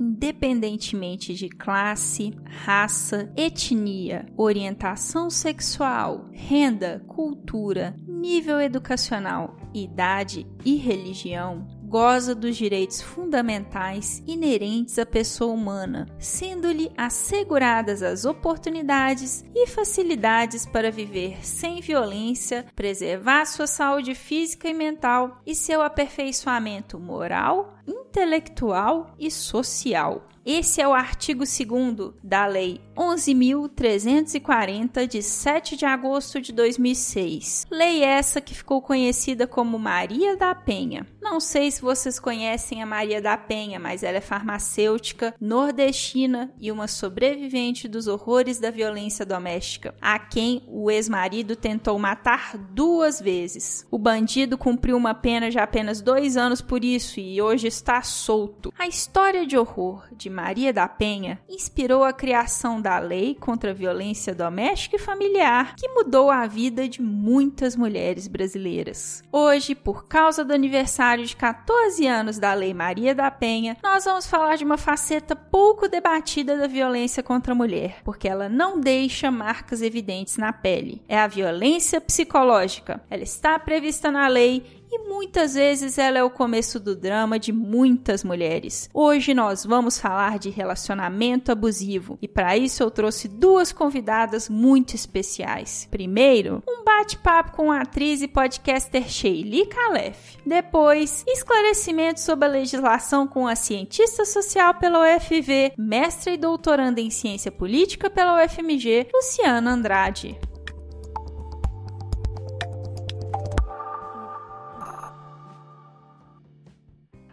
independentemente de classe, raça, etnia, orientação sexual, renda, cultura, nível educacional, idade e religião, goza dos direitos fundamentais inerentes à pessoa humana, sendo-lhe asseguradas as oportunidades e facilidades para viver sem violência, preservar sua saúde física e mental e seu aperfeiçoamento moral, intelectual e social. Esse é o artigo 2 da Lei 11.340, de 7 de agosto de 2006. Lei essa que ficou conhecida como Maria da Penha. Não sei se vocês conhecem a Maria da Penha, mas ela é farmacêutica, nordestina e uma sobrevivente dos horrores da violência doméstica, a quem o ex-marido tentou matar duas vezes. O bandido cumpriu uma pena de apenas dois anos por isso e hoje está solto. A história de horror de Maria da Penha inspirou a criação da Lei contra a Violência Doméstica e Familiar, que mudou a vida de muitas mulheres brasileiras. Hoje, por causa do aniversário de 14 anos da Lei Maria da Penha, nós vamos falar de uma faceta pouco debatida da violência contra a mulher, porque ela não deixa marcas evidentes na pele. É a violência psicológica. Ela está prevista na lei e muitas vezes ela é o começo do drama de muitas mulheres. Hoje nós vamos falar de relacionamento abusivo e para isso eu trouxe duas convidadas muito especiais. Primeiro, um bate-papo com a atriz e podcaster Sheili Calef. Depois, esclarecimento sobre a legislação com a cientista social pela UFV, mestra e doutoranda em ciência política pela UFMG, Luciana Andrade.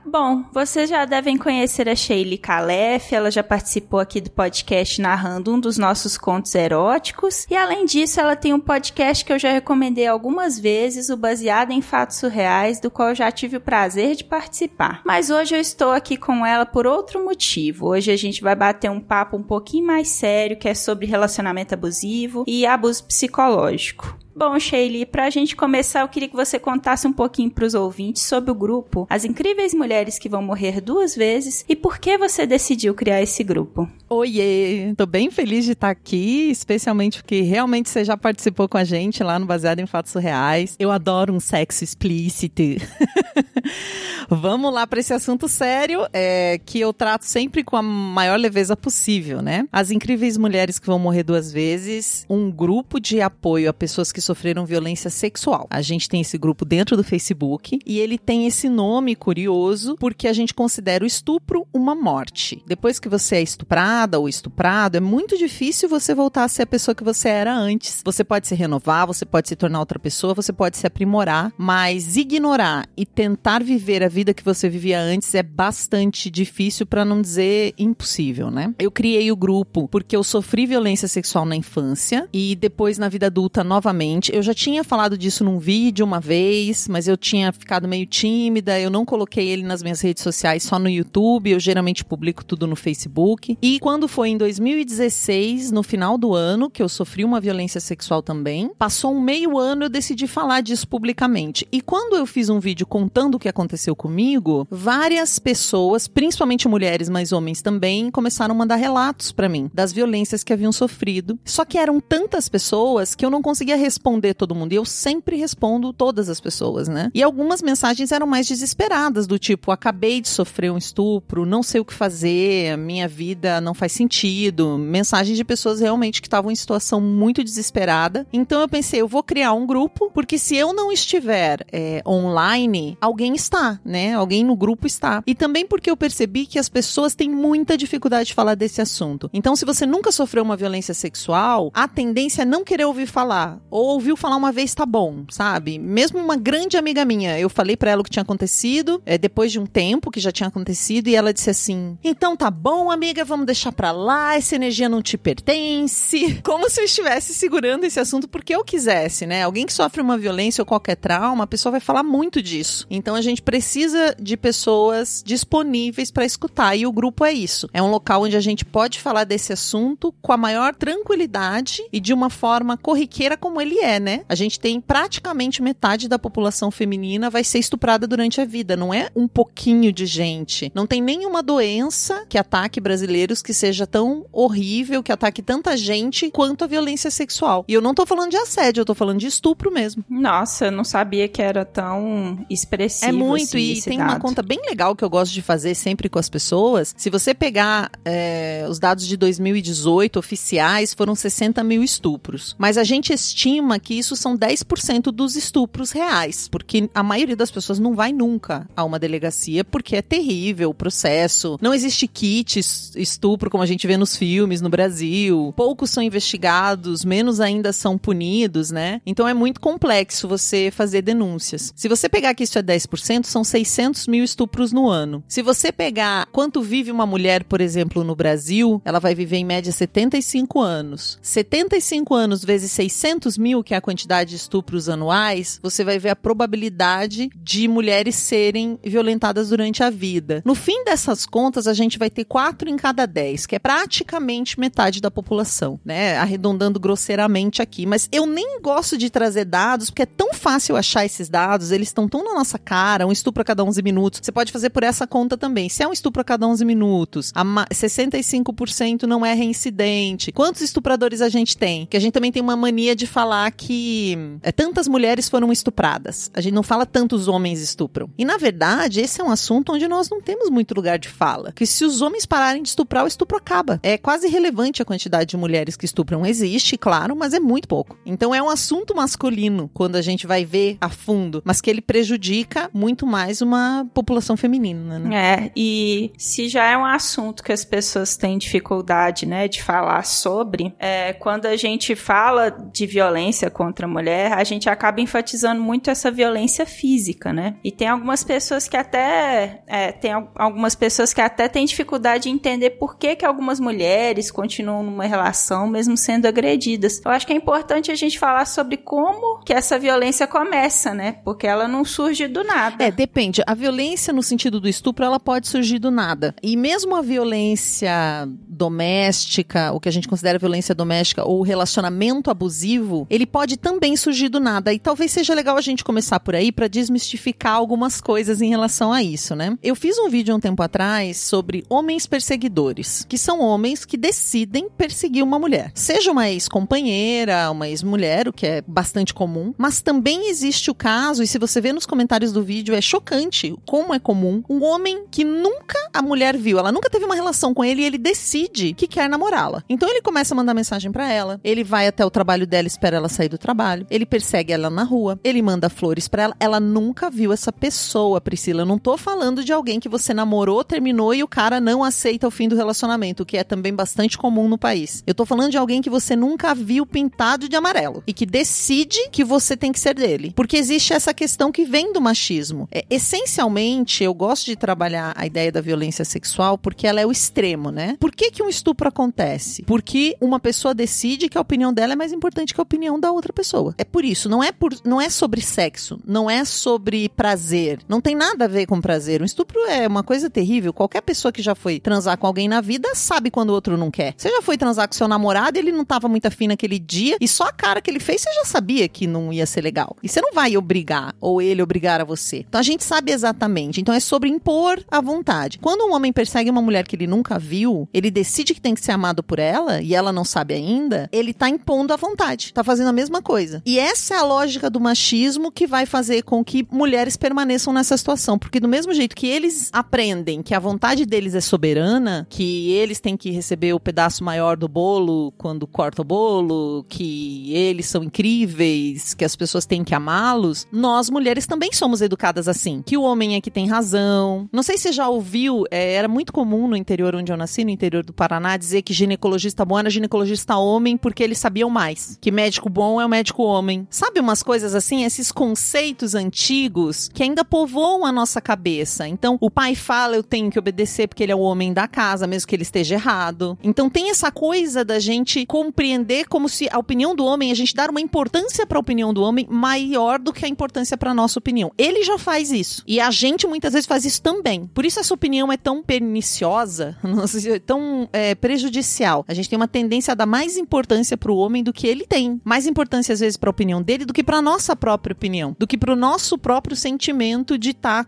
Bom, vocês já devem conhecer a Sheili Calef, ela já participou aqui do podcast narrando um dos nossos contos eróticos, e além disso, ela tem um podcast que eu já recomendei algumas vezes, o Baseado em Fatos Surreais, do qual eu já tive o prazer de participar. Mas hoje eu estou aqui com ela por outro motivo. Hoje a gente vai bater um papo um pouquinho mais sério, que é sobre relacionamento abusivo e abuso psicológico. Bom, Sheili, para a gente começar, eu queria que você contasse um pouquinho para os ouvintes sobre o grupo As Incríveis Mulheres que Vão Morrer Duas Vezes e por que você decidiu criar esse grupo. Oiê, tô bem feliz de estar aqui, especialmente porque realmente você já participou com a gente lá no Baseado em Fatos Reais. Eu adoro um sexo explícito. Vamos lá para esse assunto sério, é, que eu trato sempre com a maior leveza possível, né? As incríveis mulheres que vão morrer duas vezes, um grupo de apoio a pessoas que sofreram violência sexual. A gente tem esse grupo dentro do Facebook e ele tem esse nome curioso porque a gente considera o estupro uma morte. Depois que você é estuprada ou estuprado, é muito difícil você voltar a ser a pessoa que você era antes. Você pode se renovar, você pode se tornar outra pessoa, você pode se aprimorar, mas ignorar e tentar viver a vida que você vivia antes é bastante difícil, para não dizer impossível, né? Eu criei o grupo porque eu sofri violência sexual na infância e depois na vida adulta novamente. Eu já tinha falado disso num vídeo uma vez, mas eu tinha ficado meio tímida, eu não coloquei ele nas minhas redes sociais, só no YouTube, eu geralmente publico tudo no Facebook. E quando foi em 2016, no final do ano, que eu sofri uma violência sexual também, passou um meio ano eu decidi falar disso publicamente. E quando eu fiz um vídeo contando o que aconteceu comigo, comigo, várias pessoas, principalmente mulheres, mas homens também, começaram a mandar relatos para mim das violências que haviam sofrido. Só que eram tantas pessoas que eu não conseguia responder todo mundo. E eu sempre respondo todas as pessoas, né? E algumas mensagens eram mais desesperadas, do tipo: acabei de sofrer um estupro, não sei o que fazer, minha vida não faz sentido. Mensagens de pessoas realmente que estavam em situação muito desesperada. Então eu pensei: eu vou criar um grupo, porque se eu não estiver é, online, alguém está, né? Alguém no grupo está. E também porque eu percebi que as pessoas têm muita dificuldade de falar desse assunto. Então, se você nunca sofreu uma violência sexual, a tendência é não querer ouvir falar. Ou ouviu falar uma vez tá bom, sabe? Mesmo uma grande amiga minha, eu falei para ela o que tinha acontecido, é, depois de um tempo que já tinha acontecido, e ela disse assim: Então tá bom, amiga, vamos deixar pra lá, essa energia não te pertence. Como se eu estivesse segurando esse assunto porque eu quisesse, né? Alguém que sofre uma violência ou qualquer trauma, a pessoa vai falar muito disso. Então a gente precisa de pessoas disponíveis para escutar, e o grupo é isso. É um local onde a gente pode falar desse assunto com a maior tranquilidade e de uma forma corriqueira como ele é, né? A gente tem praticamente metade da população feminina vai ser estuprada durante a vida, não é um pouquinho de gente. Não tem nenhuma doença que ataque brasileiros que seja tão horrível, que ataque tanta gente quanto a violência sexual. E eu não tô falando de assédio, eu tô falando de estupro mesmo. Nossa, eu não sabia que era tão expressivo. É muito, assim, e tem dado. uma conta bem legal que eu gosto de fazer sempre com as pessoas. Se você pegar é, os dados de 2018 oficiais, foram 60 mil estupros. Mas a gente estima que isso são 10% dos estupros reais, porque a maioria das pessoas não vai nunca a uma delegacia, porque é terrível o processo. Não existe kit es- estupro como a gente vê nos filmes no Brasil. Poucos são investigados, menos ainda são punidos, né? Então é muito complexo você fazer denúncias. Se você pegar que isso é 10%, são 600 mil estupros no ano. Se você pegar quanto vive uma mulher, por exemplo, no Brasil, ela vai viver em média 75 anos. 75 anos vezes 600 mil, que é a quantidade de estupros anuais, você vai ver a probabilidade de mulheres serem violentadas durante a vida. No fim dessas contas, a gente vai ter 4 em cada 10, que é praticamente metade da população, né? Arredondando grosseiramente aqui. Mas eu nem gosto de trazer dados, porque é tão fácil achar esses dados, eles estão tão na nossa cara, um estupro a cada 11 minutos. Você pode fazer por essa conta também. Se é um estupro a cada 11 minutos, a ma- 65% não é reincidente. Quantos estupradores a gente tem? Que a gente também tem uma mania de falar que é, tantas mulheres foram estupradas. A gente não fala tantos homens estupram. E na verdade, esse é um assunto onde nós não temos muito lugar de fala. Que se os homens pararem de estuprar, o estupro acaba. É quase irrelevante a quantidade de mulheres que estupram. Existe, claro, mas é muito pouco. Então é um assunto masculino quando a gente vai ver a fundo, mas que ele prejudica muito mais uma população feminina, né? É, e se já é um assunto que as pessoas têm dificuldade, né, de falar sobre, é, quando a gente fala de violência contra a mulher, a gente acaba enfatizando muito essa violência física, né? E tem algumas pessoas que até é, tem al- algumas pessoas que até têm dificuldade de entender por que que algumas mulheres continuam numa relação mesmo sendo agredidas. Eu acho que é importante a gente falar sobre como que essa violência começa, né? Porque ela não surge do nada. É, depende. A violência no sentido do estupro, ela pode surgir do nada. E mesmo a violência doméstica, o que a gente considera violência doméstica, ou relacionamento abusivo, ele pode também surgir do nada. E talvez seja legal a gente começar por aí para desmistificar algumas coisas em relação a isso, né? Eu fiz um vídeo um tempo atrás sobre homens perseguidores, que são homens que decidem perseguir uma mulher. Seja uma ex-companheira, uma ex-mulher, o que é bastante comum, mas também existe o caso, e se você vê nos comentários do vídeo, é chocante como é comum, um homem que nunca a mulher viu, ela nunca teve uma relação com ele e ele decide que quer namorá-la. Então ele começa a mandar mensagem pra ela, ele vai até o trabalho dela, espera ela sair do trabalho, ele persegue ela na rua, ele manda flores pra ela, ela nunca viu essa pessoa, Priscila. Eu não tô falando de alguém que você namorou, terminou e o cara não aceita o fim do relacionamento, o que é também bastante comum no país. Eu tô falando de alguém que você nunca viu pintado de amarelo e que decide que você tem que ser dele. Porque existe essa questão que vem do machismo. É, essencialmente, eu gosto de trabalhar a ideia da violência sexual porque ela é o extremo, né? Por que, que um estupro acontece? Porque uma pessoa decide que a opinião dela é mais importante que a opinião da outra pessoa. É por isso, não é por, não é sobre sexo, não é sobre prazer, não tem nada a ver com prazer. Um estupro é uma coisa terrível. Qualquer pessoa que já foi transar com alguém na vida sabe quando o outro não quer. Você já foi transar com seu namorado, ele não tava muito afim naquele dia e só a cara que ele fez você já sabia que não ia ser legal. E você não vai obrigar ou ele obrigar a você. Então a gente sabe exatamente. Então é sobre impor a vontade. Quando um homem persegue uma mulher que ele nunca viu, ele decide que tem que ser amado por ela e ela não sabe ainda, ele tá impondo a vontade. Tá fazendo a mesma coisa. E essa é a lógica do machismo que vai fazer com que mulheres permaneçam nessa situação, porque do mesmo jeito que eles aprendem que a vontade deles é soberana, que eles têm que receber o pedaço maior do bolo quando corta o bolo, que eles são incríveis, que as pessoas têm que amá-los, nós mulheres também somos educadas assim, que o homem é que tem razão. Não sei se já ouviu, é, era muito comum no interior onde eu nasci, no interior do Paraná dizer que ginecologista bom era ginecologista homem porque eles sabiam mais. Que médico bom é o médico homem. Sabe umas coisas assim, esses conceitos antigos que ainda povoam a nossa cabeça. Então, o pai fala, eu tenho que obedecer porque ele é o homem da casa, mesmo que ele esteja errado. Então, tem essa coisa da gente compreender como se a opinião do homem, a gente dar uma importância para a opinião do homem maior do que a importância para nossa opinião. Ele já faz isso. E a gente muitas vezes faz isso também. Por isso essa opinião é tão perniciosa, tão é, prejudicial. A gente tem uma tendência a dar mais importância para o homem do que ele tem. Importância às vezes para a opinião dele do que para nossa própria opinião, do que para o nosso próprio sentimento de estar tá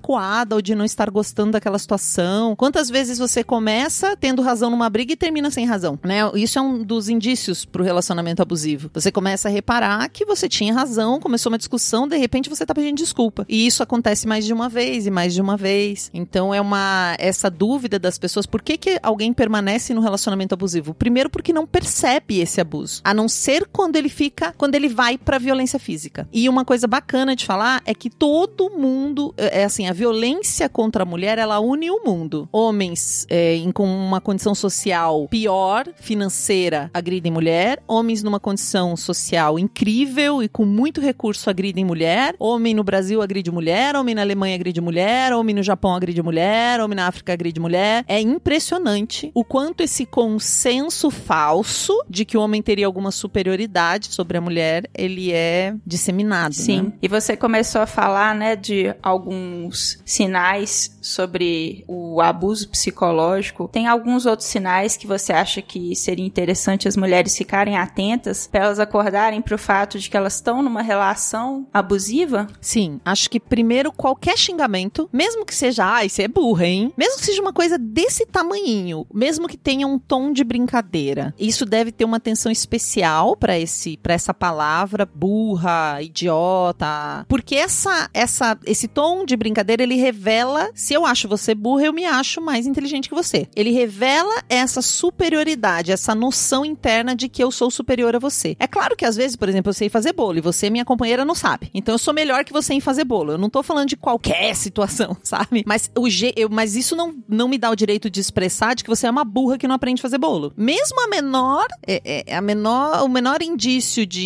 ou de não estar gostando daquela situação. Quantas vezes você começa tendo razão numa briga e termina sem razão, né? Isso é um dos indícios para o relacionamento abusivo. Você começa a reparar que você tinha razão, começou uma discussão, de repente você tá pedindo desculpa. E isso acontece mais de uma vez e mais de uma vez. Então é uma essa dúvida das pessoas, por que que alguém permanece no relacionamento abusivo? Primeiro porque não percebe esse abuso, a não ser quando ele fica, quando ele vai para violência física. E uma coisa bacana de falar é que todo mundo, é, é assim, a violência contra a mulher, ela une o mundo. Homens é, em, com uma condição social pior, financeira, agridem mulher. Homens numa condição social incrível e com muito recurso agridem mulher. Homem no Brasil agride mulher, homem na Alemanha agride mulher, homem no Japão agride mulher, homem na África agride mulher. É impressionante o quanto esse consenso falso de que o homem teria alguma superioridade sobre a mulher, ele é disseminado. Sim. Né? E você começou a falar, né, de alguns sinais sobre o abuso psicológico. Tem alguns outros sinais que você acha que seria interessante as mulheres ficarem atentas para elas acordarem para o fato de que elas estão numa relação abusiva? Sim, acho que primeiro qualquer xingamento, mesmo que seja, ai, você é burra, hein? Mesmo que seja uma coisa desse tamanhinho, mesmo que tenha um tom de brincadeira, isso deve ter uma atenção especial para esse para essa palavra burra, idiota, porque essa essa esse tom de brincadeira ele revela se eu acho você burra, eu me acho mais inteligente que você. Ele revela essa superioridade, essa noção interna de que eu sou superior a você. É claro que às vezes, por exemplo, eu sei fazer bolo e você, minha companheira, não sabe. Então eu sou melhor que você em fazer bolo. Eu não tô falando de qualquer situação, sabe? Mas, o G, eu, mas isso não, não me dá o direito de expressar de que você é uma burra que não aprende a fazer bolo. Mesmo a menor, é, é, a menor, o menor indício de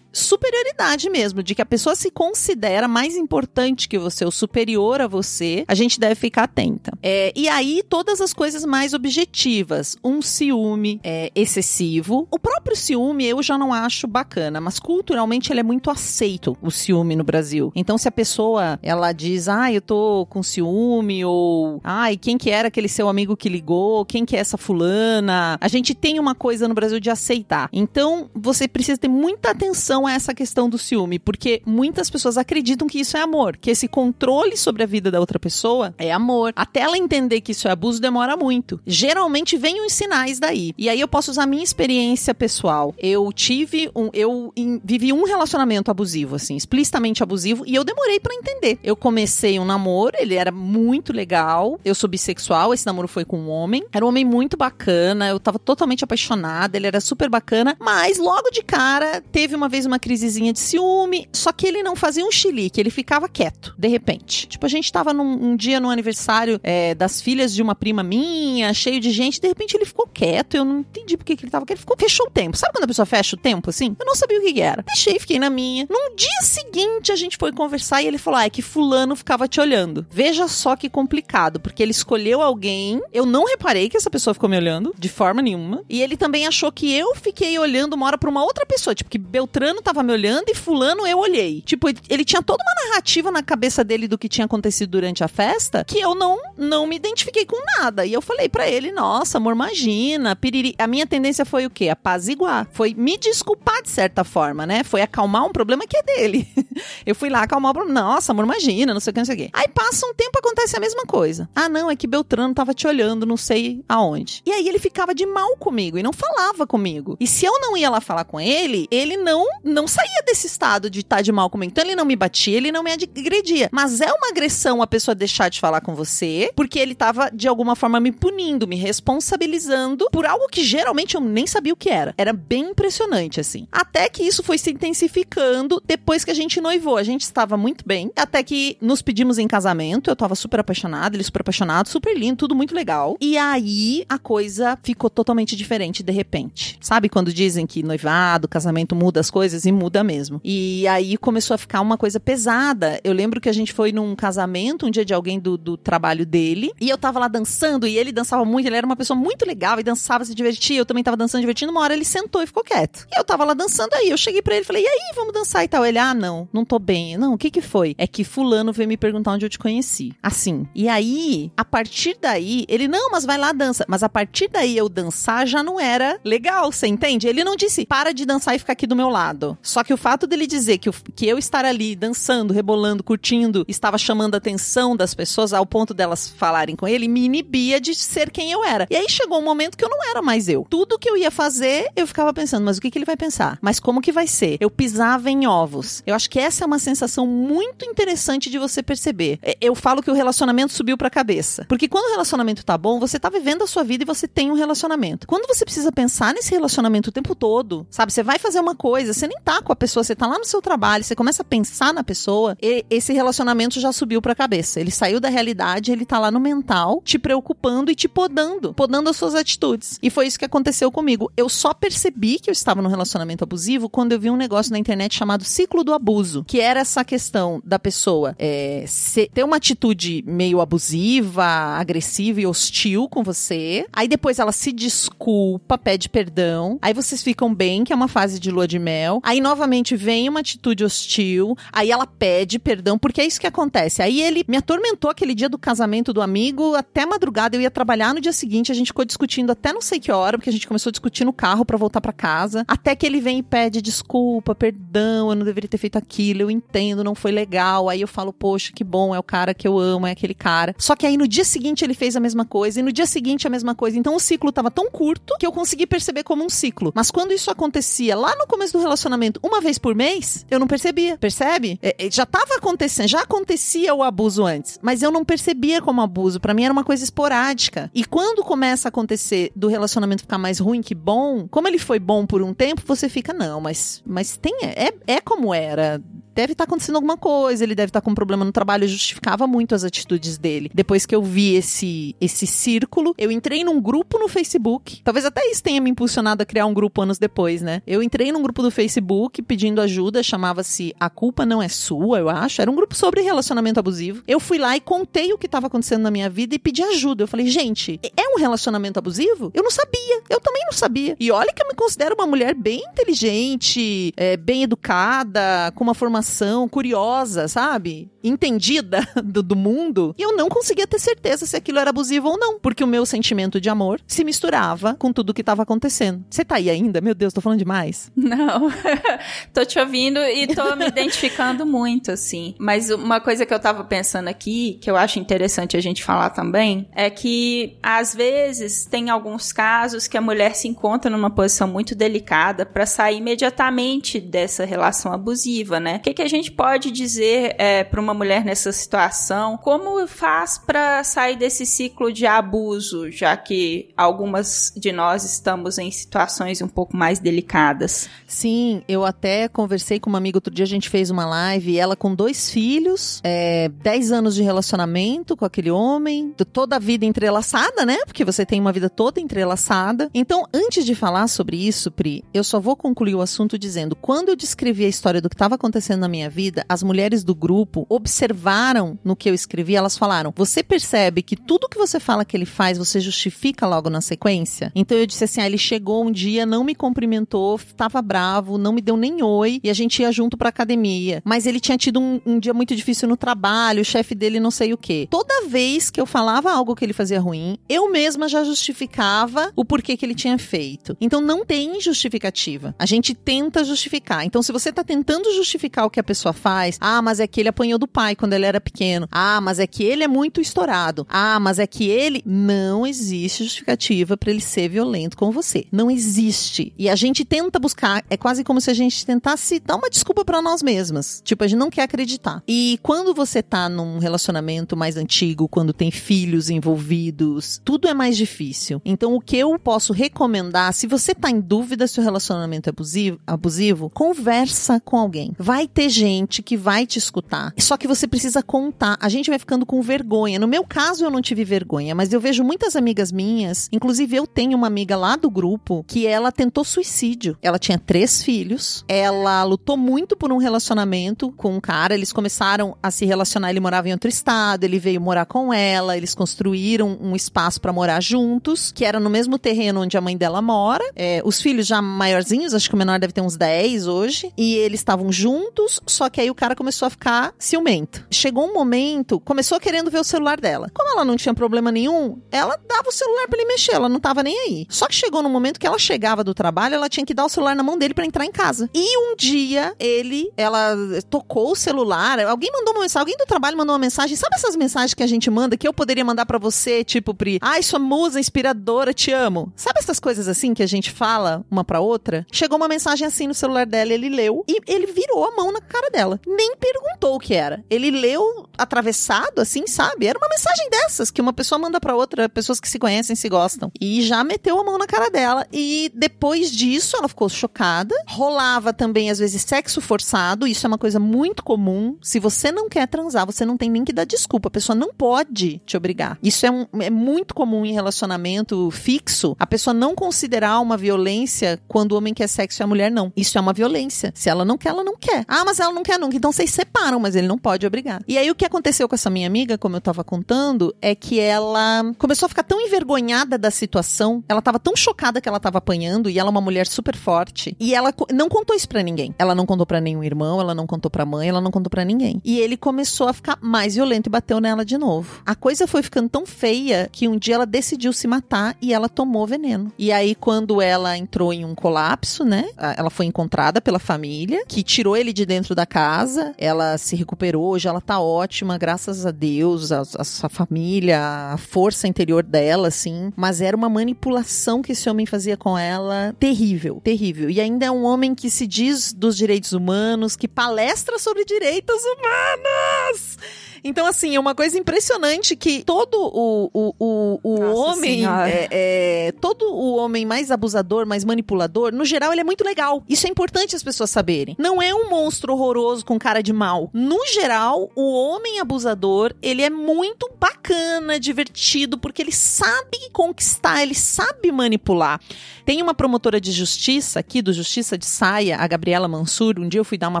superioridade mesmo, de que a pessoa se considera mais importante que você, ou superior a você, a gente deve ficar atenta. É, e aí, todas as coisas mais objetivas. Um ciúme é, excessivo. O próprio ciúme eu já não acho bacana, mas culturalmente ele é muito aceito, o ciúme no Brasil. Então, se a pessoa, ela diz, ah, eu tô com ciúme, ou, ai, quem que era aquele seu amigo que ligou? Quem que é essa fulana? A gente tem uma coisa no Brasil de aceitar. Então, você precisa ter muita atenção a essa questão do ciúme, porque muitas pessoas acreditam que isso é amor, que esse controle sobre a vida da outra pessoa é amor. Até ela entender que isso é abuso demora muito. Geralmente vem os sinais daí. E aí eu posso usar minha experiência pessoal. Eu tive um, eu in, vivi um relacionamento abusivo, assim, explicitamente abusivo, e eu demorei para entender. Eu comecei um namoro, ele era muito legal. Eu sou bissexual, esse namoro foi com um homem. Era um homem muito bacana, eu tava totalmente apaixonada, ele era super bacana, mas logo de cara teve uma vez uma crisezinha de ciúme, só que ele não fazia um chilique, ele ficava quieto, de repente. Tipo, a gente tava num um dia no aniversário é, das filhas de uma prima minha, cheio de gente, de repente ele ficou quieto, eu não entendi por que ele tava quieto, ele ficou, fechou o tempo. Sabe quando a pessoa fecha o tempo, assim? Eu não sabia o que, que era. Deixei, fiquei na minha. Num dia seguinte, a gente foi conversar e ele falou, ah, é que fulano ficava te olhando. Veja só que complicado, porque ele escolheu alguém, eu não reparei que essa pessoa ficou me olhando, de forma nenhuma, e ele também achou que eu fiquei olhando uma hora pra uma outra pessoa, tipo, que Beltrano tava me olhando e fulano eu olhei. Tipo, ele tinha toda uma narrativa na cabeça dele do que tinha acontecido durante a festa, que eu não, não me identifiquei com nada. E eu falei para ele, nossa, amor, imagina, piriri. A minha tendência foi o quê? Apaziguar. Foi me desculpar de certa forma, né? Foi acalmar um problema que é dele. eu fui lá acalmar o problema. Nossa, amor, imagina, não sei o que, não sei o que. Aí passa um tempo, acontece a mesma coisa. Ah, não, é que Beltrano tava te olhando, não sei aonde. E aí ele ficava de mal comigo e não falava comigo. E se eu não ia lá falar com ele, ele não não saía desse estado de estar tá de mal comigo. Então ele não me batia, ele não me agredia. Mas é uma agressão a pessoa deixar de falar com você, porque ele tava de alguma forma me punindo, me responsabilizando por algo que geralmente eu nem sabia o que era. Era bem impressionante assim. Até que isso foi se intensificando depois que a gente noivou. A gente estava muito bem, até que nos pedimos em casamento. Eu tava super apaixonada, ele super apaixonado, super lindo, tudo muito legal. E aí a coisa ficou totalmente diferente de repente. Sabe quando dizem que noivado, casamento muda as coisas e muda mesmo. E aí começou a ficar uma coisa pesada. Eu lembro que a gente foi num casamento um dia de alguém do, do trabalho dele e eu tava lá dançando e ele dançava muito, ele era uma pessoa muito legal e dançava, se divertia. Eu também tava dançando, divertindo. Uma hora ele sentou e ficou quieto. E eu tava lá dançando aí. Eu cheguei para ele e falei: "E aí, vamos dançar e tal?" Ele: "Ah, não, não tô bem". Não, o que que foi? É que fulano veio me perguntar onde eu te conheci. Assim. E aí, a partir daí, ele: "Não, mas vai lá dança". Mas a partir daí eu dançar já não era legal, você entende? Ele não disse: "Para de dançar e ficar aqui do meu lado". Só que o fato dele dizer que, o, que eu estar ali dançando, rebolando, curtindo, estava chamando a atenção das pessoas ao ponto delas falarem com ele, me inibia de ser quem eu era. E aí chegou um momento que eu não era mais eu. Tudo que eu ia fazer, eu ficava pensando, mas o que, que ele vai pensar? Mas como que vai ser? Eu pisava em ovos. Eu acho que essa é uma sensação muito interessante de você perceber. É, eu falo que o relacionamento subiu pra cabeça. Porque quando o relacionamento tá bom, você tá vivendo a sua vida e você tem um relacionamento. Quando você precisa pensar nesse relacionamento o tempo todo, sabe? Você vai fazer uma coisa, você nem tá com a pessoa, você tá lá no seu trabalho, você começa a pensar na pessoa, esse relacionamento já subiu pra cabeça. Ele saiu da realidade, ele tá lá no mental, te preocupando e te podando, podando as suas atitudes. E foi isso que aconteceu comigo. Eu só percebi que eu estava num relacionamento abusivo quando eu vi um negócio na internet chamado ciclo do abuso, que era essa questão da pessoa é, ser, ter uma atitude meio abusiva, agressiva e hostil com você. Aí depois ela se desculpa, pede perdão. Aí vocês ficam bem, que é uma fase de lua de mel. Aí novamente vem uma atitude hostil. Aí ela pede perdão, porque é isso que acontece. Aí ele me atormentou aquele dia do casamento do amigo até madrugada. Eu ia trabalhar no dia seguinte, a gente ficou discutindo até não sei que hora, porque a gente começou a discutir no carro para voltar para casa. Até que ele vem e pede desculpa, perdão, eu não deveria ter feito aquilo, eu entendo, não foi legal. Aí eu falo, poxa, que bom, é o cara que eu amo, é aquele cara. Só que aí no dia seguinte ele fez a mesma coisa, e no dia seguinte a mesma coisa. Então o ciclo tava tão curto que eu consegui perceber como um ciclo. Mas quando isso acontecia lá no começo do relacionamento, uma vez por mês, eu não percebia. Percebe? É, é, já tava acontecendo, já acontecia o abuso antes, mas eu não percebia como abuso. Para mim era uma coisa esporádica. E quando começa a acontecer do relacionamento ficar mais ruim que bom, como ele foi bom por um tempo, você fica, não, mas, mas tem, é, é como era deve estar tá acontecendo alguma coisa, ele deve estar tá com um problema no trabalho. Eu justificava muito as atitudes dele. Depois que eu vi esse, esse círculo, eu entrei num grupo no Facebook. Talvez até isso tenha me impulsionado a criar um grupo anos depois, né? Eu entrei num grupo do Facebook pedindo ajuda, chamava-se A Culpa Não É Sua, eu acho. Era um grupo sobre relacionamento abusivo. Eu fui lá e contei o que estava acontecendo na minha vida e pedi ajuda. Eu falei, gente, é um relacionamento abusivo? Eu não sabia. Eu também não sabia. E olha que eu me considero uma mulher bem inteligente, é, bem educada, com uma formação curiosa, sabe? Entendida do, do mundo. E eu não conseguia ter certeza se aquilo era abusivo ou não. Porque o meu sentimento de amor se misturava com tudo que estava acontecendo. Você tá aí ainda? Meu Deus, tô falando demais. Não. tô te ouvindo e tô me identificando muito, assim. Mas uma coisa que eu tava pensando aqui, que eu acho interessante a gente falar também, é que às vezes tem alguns casos que a mulher se encontra numa posição muito delicada para sair imediatamente dessa relação abusiva, né? O que, que a gente pode dizer é, para uma mulher nessa situação? Como faz para sair desse ciclo de abuso, já que algumas de nós estamos em situações um pouco mais delicadas? Sim, eu até conversei com uma amiga outro dia, a gente fez uma live, ela com dois filhos, é, 10 anos de relacionamento com aquele homem, toda a vida entrelaçada, né? Porque você tem uma vida toda entrelaçada. Então, antes de falar sobre isso, Pri, eu só vou concluir o assunto dizendo: quando eu descrevi a história do que estava acontecendo na minha vida, as mulheres do grupo observaram no que eu escrevi, elas falaram: Você percebe que tudo que você fala que ele faz, você justifica logo na sequência? Então eu disse assim: ah, ele chegou um dia, não me cumprimentou, estava bravo, não me deu nem oi, e a gente ia junto pra academia. Mas ele tinha tido um, um dia muito difícil no trabalho, o chefe dele não sei o quê. Toda vez que eu falava algo que ele fazia ruim, eu mesma já justificava o porquê que ele tinha feito. Então não tem justificativa. A gente tenta justificar. Então se você tá tentando justificar o que a pessoa faz, ah, mas é que ele apanhou do pai quando ele era pequeno. Ah, mas é que ele é muito estourado. Ah, mas é que ele não existe justificativa para ele ser violento com você. Não existe. E a gente tenta buscar, é quase como se a gente tentasse dar uma desculpa para nós mesmas. Tipo, a gente não quer acreditar. E quando você tá num relacionamento mais antigo, quando tem filhos envolvidos, tudo é mais difícil. Então, o que eu posso recomendar, se você tá em dúvida se o relacionamento é abusivo, abusivo conversa com alguém. Vai ter gente que vai te escutar. Só que você precisa contar. A gente vai ficando com vergonha. No meu caso, eu não tive vergonha, mas eu vejo muitas amigas minhas, inclusive eu tenho uma amiga lá do grupo, que ela tentou suicídio. Ela tinha três filhos, ela lutou muito por um relacionamento com um cara, eles começaram a se relacionar, ele morava em outro estado, ele veio morar com ela, eles construíram um espaço para morar juntos, que era no mesmo terreno onde a mãe dela mora. É, os filhos já maiorzinhos, acho que o menor deve ter uns 10 hoje, e eles estavam juntos, só que aí o cara começou a ficar ciumento. Chegou um momento, começou querendo ver o celular dela. Como ela não tinha problema nenhum, ela dava o celular para ele mexer, ela não tava nem aí. Só que chegou no momento que ela chegava do trabalho, ela tinha que dar o celular na mão dele para entrar em casa. E um dia ele, ela tocou o celular, alguém mandou uma mensagem, alguém do trabalho mandou uma mensagem. Sabe essas mensagens que a gente manda que eu poderia mandar para você, tipo, Pri, ai, sua musa inspiradora, te amo. Sabe essas coisas assim que a gente fala uma para outra? Chegou uma mensagem assim no celular dela, ele leu e ele virou a mão na cara dela. Nem perguntou o que era. Ele leu atravessado assim, sabe? Era uma mensagem dessas que uma pessoa manda para outra, pessoas que se conhecem, se gostam. E já meteu a mão na cara dela e depois disso ela ficou chocada. Rolava também às vezes sexo forçado, isso é uma coisa muito comum. Se você não quer transar, você não tem nem que dar desculpa. A pessoa não pode te obrigar. Isso é, um, é muito comum em relacionamento fixo. A pessoa não considerar uma violência quando o homem quer sexo e a mulher não. Isso é uma violência. Se ela não quer, ela não quer. Ah, mas ela não quer nunca. Então vocês separam, mas ele não pode obrigar. E aí o que aconteceu com essa minha amiga, como eu tava contando, é que ela começou a ficar tão envergonhada da situação. Ela tava tão chocada que ela tava apanhando e ela é uma mulher super forte. E ela não contou isso para ninguém. Ela não contou para nenhum irmão, ela não contou pra mãe, ela não contou para ninguém. E ele começou a ficar mais violento e bateu nela de novo. A coisa foi ficando tão feia que um dia ela decidiu se matar e ela tomou veneno. E aí, quando ela entrou em um colapso, né? Ela foi encontrada pela família, que tirou ele de dentro da casa. Ela se recuperou, hoje ela tá ótima, graças a Deus, a, a sua família, a força interior dela, assim. Mas era uma manipulação que esse homem fazia com ela terrível, terrível. E ainda é um homem que se diz dos direitos humanos, que palestra sobre direitos humanos. Então, assim, é uma coisa impressionante que todo o, o, o, o homem, é, é, todo o homem mais abusador, mais manipulador, no geral, ele é muito legal. Isso é importante as pessoas saberem. Não é um monstro horroroso com cara de mal. No geral, o homem abusador, ele é muito bacana, divertido, porque ele sabe conquistar, ele sabe manipular. Tem uma promotora de justiça aqui, do Justiça de Saia, a Gabriela Mansur. Um dia eu fui dar uma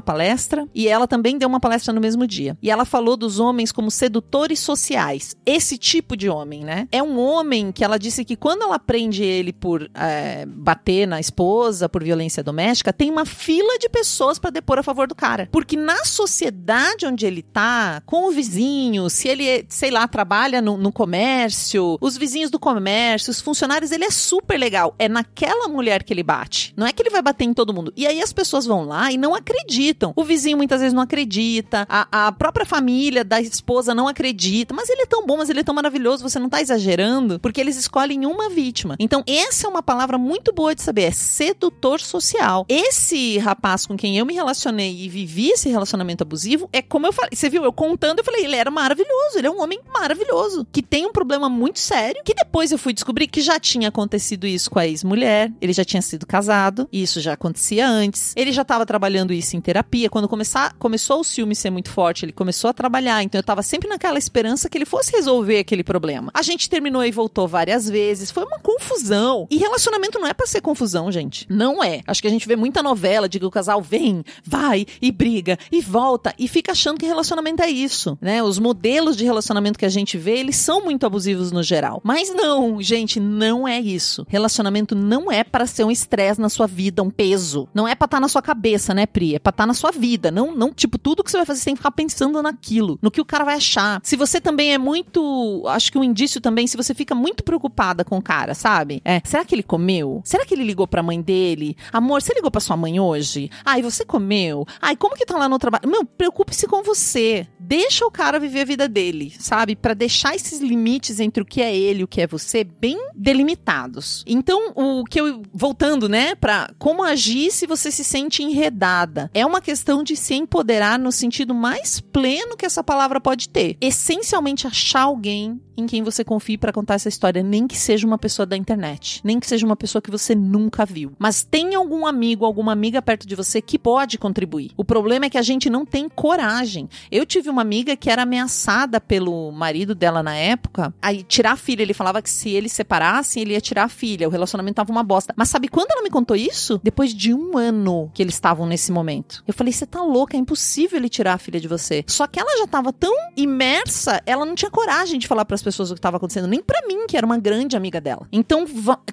palestra e ela também deu uma palestra no mesmo dia. E ela falou dos homens homens como sedutores sociais. Esse tipo de homem, né? É um homem que ela disse que quando ela prende ele por é, bater na esposa, por violência doméstica, tem uma fila de pessoas para depor a favor do cara. Porque na sociedade onde ele tá, com o vizinho, se ele, sei lá, trabalha no, no comércio, os vizinhos do comércio, os funcionários, ele é super legal. É naquela mulher que ele bate. Não é que ele vai bater em todo mundo. E aí as pessoas vão lá e não acreditam. O vizinho muitas vezes não acredita, a, a própria família da esposa não acredita, mas ele é tão bom, mas ele é tão maravilhoso, você não tá exagerando, porque eles escolhem uma vítima. Então, essa é uma palavra muito boa de saber, é sedutor social. Esse rapaz com quem eu me relacionei e vivi esse relacionamento abusivo, é como eu falei, você viu, eu contando, eu falei, ele era maravilhoso, ele é um homem maravilhoso, que tem um problema muito sério, que depois eu fui descobrir que já tinha acontecido isso com a ex-mulher, ele já tinha sido casado, e isso já acontecia antes, ele já estava trabalhando isso em terapia, quando começar, começou o ciúme ser muito forte, ele começou a trabalhar, então eu tava sempre naquela esperança que ele fosse resolver aquele problema. A gente terminou e voltou várias vezes. Foi uma confusão. E relacionamento não é para ser confusão, gente. Não é. Acho que a gente vê muita novela de que o casal vem, vai e briga e volta e fica achando que relacionamento é isso, né? Os modelos de relacionamento que a gente vê, eles são muito abusivos no geral. Mas não, gente, não é isso. Relacionamento não é para ser um estresse na sua vida, um peso. Não é para estar tá na sua cabeça, né, Pri? É para estar tá na sua vida. Não, não, tipo, tudo que você vai fazer, você tem que ficar pensando naquilo, no que o cara vai achar. Se você também é muito. Acho que um indício também, se você fica muito preocupada com o cara, sabe? É, será que ele comeu? Será que ele ligou pra mãe dele? Amor, você ligou pra sua mãe hoje? Ai, você comeu? Ai, como que tá lá no trabalho? Meu, preocupe-se com você. Deixa o cara viver a vida dele, sabe? Para deixar esses limites entre o que é ele e o que é você bem delimitados. Então, o que eu. Voltando, né, pra como agir se você se sente enredada. É uma questão de se empoderar no sentido mais pleno que essa palavra palavra pode ter. Essencialmente, achar alguém em quem você confie para contar essa história, nem que seja uma pessoa da internet, nem que seja uma pessoa que você nunca viu. Mas tem algum amigo, alguma amiga perto de você que pode contribuir. O problema é que a gente não tem coragem. Eu tive uma amiga que era ameaçada pelo marido dela na época, aí tirar a filha, ele falava que se eles separassem, ele ia tirar a filha, o relacionamento tava uma bosta. Mas sabe quando ela me contou isso? Depois de um ano que eles estavam nesse momento. Eu falei, você tá louca, é impossível ele tirar a filha de você. Só que ela já tava tão imersa, ela não tinha coragem de falar para as pessoas o que estava acontecendo, nem para mim, que era uma grande amiga dela. Então,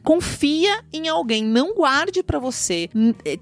confia em alguém, não guarde para você.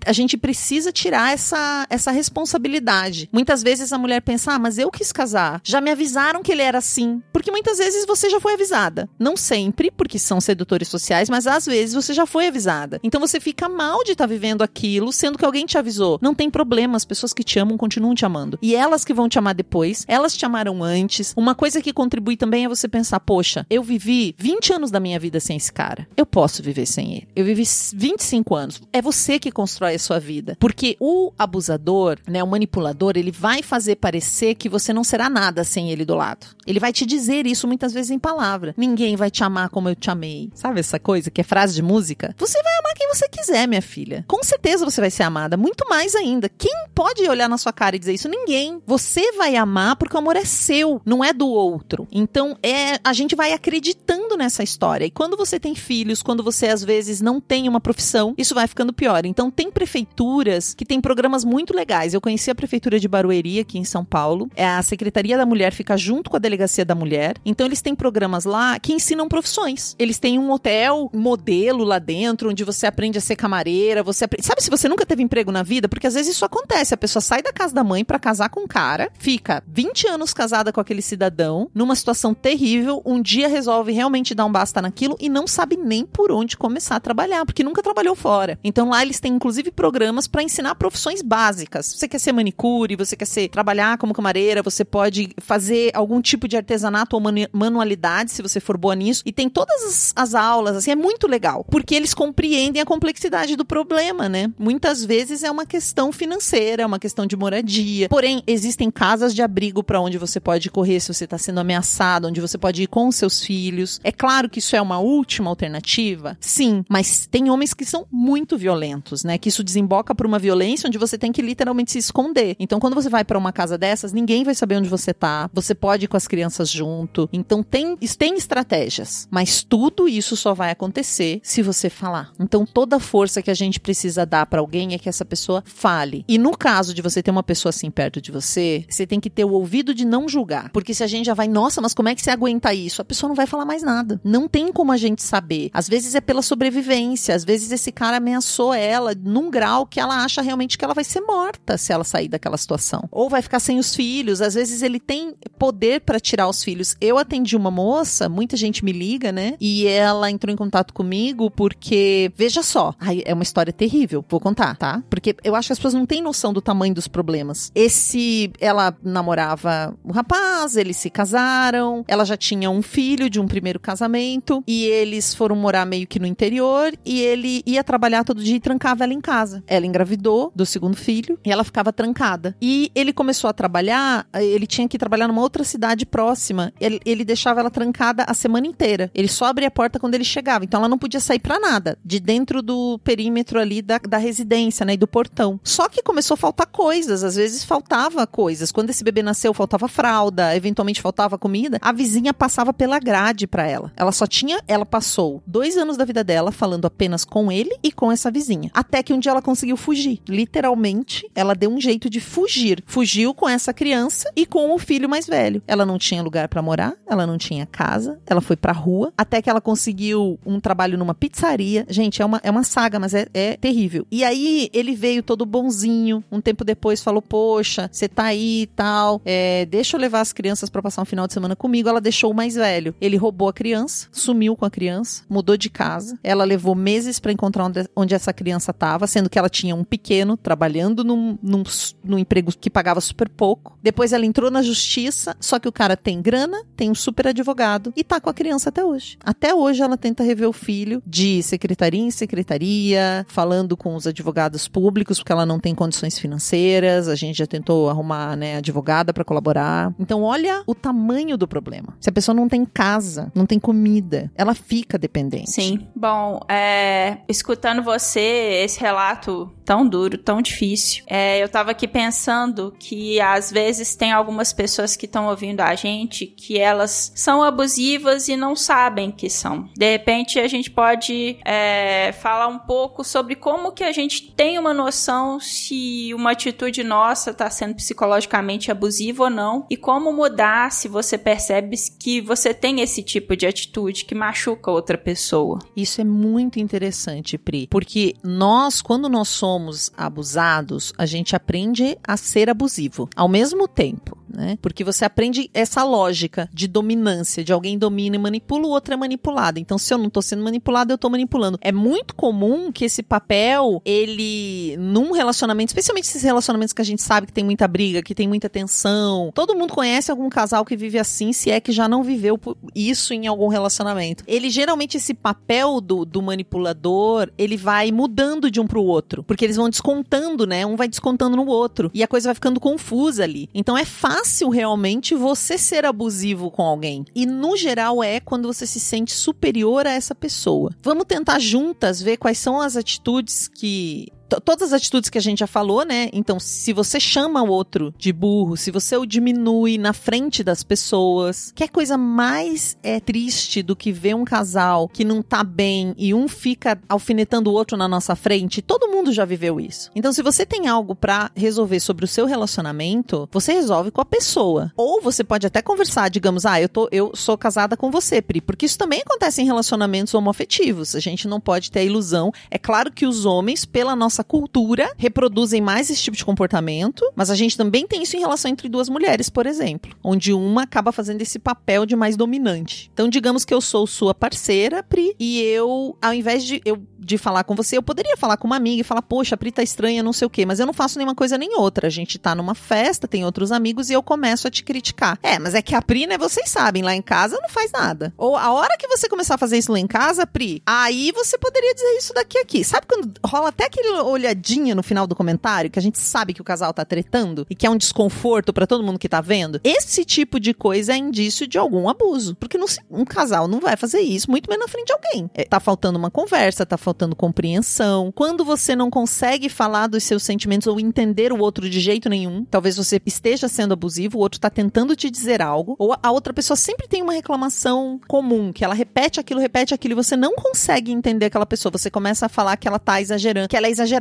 A gente precisa tirar essa, essa responsabilidade. Muitas vezes a mulher pensa: "Ah, mas eu quis casar. Já me avisaram que ele era assim". Porque muitas vezes você já foi avisada. Não sempre, porque são sedutores sociais, mas às vezes você já foi avisada. Então você fica mal de estar tá vivendo aquilo, sendo que alguém te avisou. Não tem problema, as pessoas que te amam continuam te amando. E elas que vão te amar depois, elas te amaram antes. Uma coisa que contribui também é você pensar, poxa, eu vivi 20 anos da minha vida sem esse cara. Eu posso viver sem ele. Eu vivi 25 anos. É você que constrói a sua vida. Porque o abusador, né, o manipulador, ele vai fazer parecer que você não será nada sem ele do lado. Ele vai te dizer isso muitas vezes em palavra. Ninguém vai te amar como eu te amei. Sabe essa coisa que é frase de música? Você vai amar quem você quiser, minha filha. Com certeza você vai ser amada. Muito mais ainda. Quem pode olhar na sua cara e dizer isso? Ninguém. Você vai amar porque o amor é seu, não é do outro. Então, é a gente vai acreditando nessa história. E quando você tem filhos, quando você às vezes não tem uma profissão, isso vai ficando pior. Então, tem prefeituras que têm programas muito legais. Eu conheci a prefeitura de Barueri aqui em São Paulo. É a Secretaria da Mulher fica junto com a Delegacia da Mulher. Então, eles têm programas lá que ensinam profissões. Eles têm um hotel modelo lá dentro onde você aprende a ser camareira, você aprende... sabe se você nunca teve emprego na vida, porque às vezes isso acontece, a pessoa sai da casa da mãe para casar com um cara, fica 20 anos casada com aquele cidadão, numa situação terrível, um dia resolve realmente dar um basta naquilo e não sabe nem por onde começar a trabalhar, porque nunca trabalhou fora. Então lá eles têm inclusive programas para ensinar profissões básicas. Você quer ser manicure, você quer ser trabalhar como camareira, você pode fazer algum tipo de artesanato ou manualidade, se você for boa nisso. E tem todas as, as aulas, assim, é muito legal, porque eles compreendem a complexidade do problema, né? Muitas vezes é uma questão financeira, é uma questão de moradia. Porém, existem casas de abrigo para onde você pode correr se você está sendo ameaçado, onde você pode ir com seus filhos. É claro que isso é uma última alternativa, sim, mas tem homens que são muito violentos, né? Que isso desemboca por uma violência onde você tem que literalmente se esconder. Então, quando você vai para uma casa dessas, ninguém vai saber onde você tá. Você pode ir com as crianças junto. Então, tem, tem estratégias, mas tudo isso só vai acontecer se você falar. Então, toda força que a gente precisa dar para alguém é que essa pessoa fale. E no caso de você ter uma pessoa assim perto de você, você tem que ter o ouvido de não julgar. Porque se a gente já vai, nossa, mas como é que você aguenta isso? A pessoa não vai falar mais nada. Não tem como a gente saber. Às vezes é pela sobrevivência, às vezes esse cara ameaçou ela num grau que ela acha realmente que ela vai ser morta se ela sair daquela situação. Ou vai ficar sem os filhos, às vezes ele tem poder para tirar os filhos. Eu atendi uma moça, muita gente me liga, né? E ela entrou em contato comigo porque, veja só, é uma história terrível, vou contar, tá? Porque eu acho que as pessoas não têm noção do tamanho dos problemas. Esse, ela namorava um rapaz, eles se casaram, ela já tinha um filho de um primeiro casamento e eles foram morar meio que no interior e ele ia trabalhar todo dia e trancava ela em casa. Ela engravidou do segundo filho e ela ficava trancada. E ele começou a trabalhar, ele tinha que trabalhar numa outra cidade próxima. Ele, ele deixava ela trancada a semana inteira. Ele só abria a porta quando ele chegava, então ela não podia sair para nada de dentro do perímetro ali da, da residência, né, e do portão. Só que começou a faltar coisas, às vezes faltava coisas. Quando esse bebê nasceu, fralda, eventualmente faltava comida. A vizinha passava pela grade para ela. Ela só tinha, ela passou dois anos da vida dela falando apenas com ele e com essa vizinha. Até que um dia ela conseguiu fugir. Literalmente, ela deu um jeito de fugir. Fugiu com essa criança e com o filho mais velho. Ela não tinha lugar para morar, ela não tinha casa, ela foi pra rua, até que ela conseguiu um trabalho numa pizzaria. Gente, é uma, é uma saga, mas é, é terrível. E aí ele veio todo bonzinho, um tempo depois falou: Poxa, você tá aí e tal, é, deixa eu levar as crianças para passar um final de semana comigo. Ela deixou o mais velho. Ele roubou a criança, sumiu com a criança, mudou de casa. Ela levou meses para encontrar onde, onde, essa criança tava, sendo que ela tinha um pequeno trabalhando num, num, num emprego que pagava super pouco. Depois ela entrou na justiça, só que o cara tem grana, tem um super advogado e tá com a criança até hoje. Até hoje ela tenta rever o filho de secretaria em secretaria, falando com os advogados públicos, porque ela não tem condições financeiras. A gente já tentou arrumar, né, advogada para colaborar colaborar. Então, olha o tamanho do problema. Se a pessoa não tem casa, não tem comida, ela fica dependente. Sim. Bom, é, escutando você, esse relato tão duro, tão difícil, é, eu tava aqui pensando que às vezes tem algumas pessoas que estão ouvindo a gente que elas são abusivas e não sabem que são. De repente, a gente pode é, falar um pouco sobre como que a gente tem uma noção se uma atitude nossa está sendo psicologicamente abusiva ou não e como mudar se você percebe que você tem esse tipo de atitude que machuca outra pessoa. Isso é muito interessante, Pri, porque nós, quando nós somos abusados, a gente aprende a ser abusivo ao mesmo tempo né? Porque você aprende essa lógica de dominância, de alguém domina e manipula, o outro é manipulado. Então, se eu não tô sendo manipulado, eu tô manipulando. É muito comum que esse papel, ele, num relacionamento, especialmente esses relacionamentos que a gente sabe que tem muita briga, que tem muita tensão. Todo mundo conhece algum casal que vive assim, se é que já não viveu isso em algum relacionamento. Ele geralmente, esse papel do, do manipulador, ele vai mudando de um pro outro. Porque eles vão descontando, né? Um vai descontando no outro. E a coisa vai ficando confusa ali. Então é fácil fácil realmente você ser abusivo com alguém. E no geral é quando você se sente superior a essa pessoa. Vamos tentar juntas ver quais são as atitudes que todas as atitudes que a gente já falou, né? Então, se você chama o outro de burro, se você o diminui na frente das pessoas, que é coisa mais é triste do que ver um casal que não tá bem e um fica alfinetando o outro na nossa frente? Todo mundo já viveu isso. Então, se você tem algo para resolver sobre o seu relacionamento, você resolve com a pessoa. Ou você pode até conversar, digamos, ah, eu tô eu sou casada com você, Pri, porque isso também acontece em relacionamentos homoafetivos. A gente não pode ter a ilusão. É claro que os homens, pela nossa nossa cultura reproduzem mais esse tipo de comportamento, mas a gente também tem isso em relação entre duas mulheres, por exemplo, onde uma acaba fazendo esse papel de mais dominante. Então, digamos que eu sou sua parceira, Pri, e eu, ao invés de eu de falar com você, eu poderia falar com uma amiga e falar, poxa, a Pri tá estranha, não sei o quê, mas eu não faço nenhuma coisa nem outra. A gente tá numa festa, tem outros amigos e eu começo a te criticar. É, mas é que a Pri, né, vocês sabem, lá em casa não faz nada. Ou a hora que você começar a fazer isso lá em casa, Pri, aí você poderia dizer isso daqui aqui. Sabe quando rola até aquele olhadinha no final do comentário, que a gente sabe que o casal tá tretando e que é um desconforto para todo mundo que tá vendo? Esse tipo de coisa é indício de algum abuso. Porque não, um casal não vai fazer isso, muito menos na frente de alguém. É, tá faltando uma conversa, tá faltando compreensão, quando você não consegue falar dos seus sentimentos ou entender o outro de jeito nenhum, talvez você esteja sendo abusivo, o outro está tentando te dizer algo, ou a outra pessoa sempre tem uma reclamação comum, que ela repete aquilo, repete aquilo, e você não consegue entender aquela pessoa. Você começa a falar que ela tá exagerando, que ela é exagerada.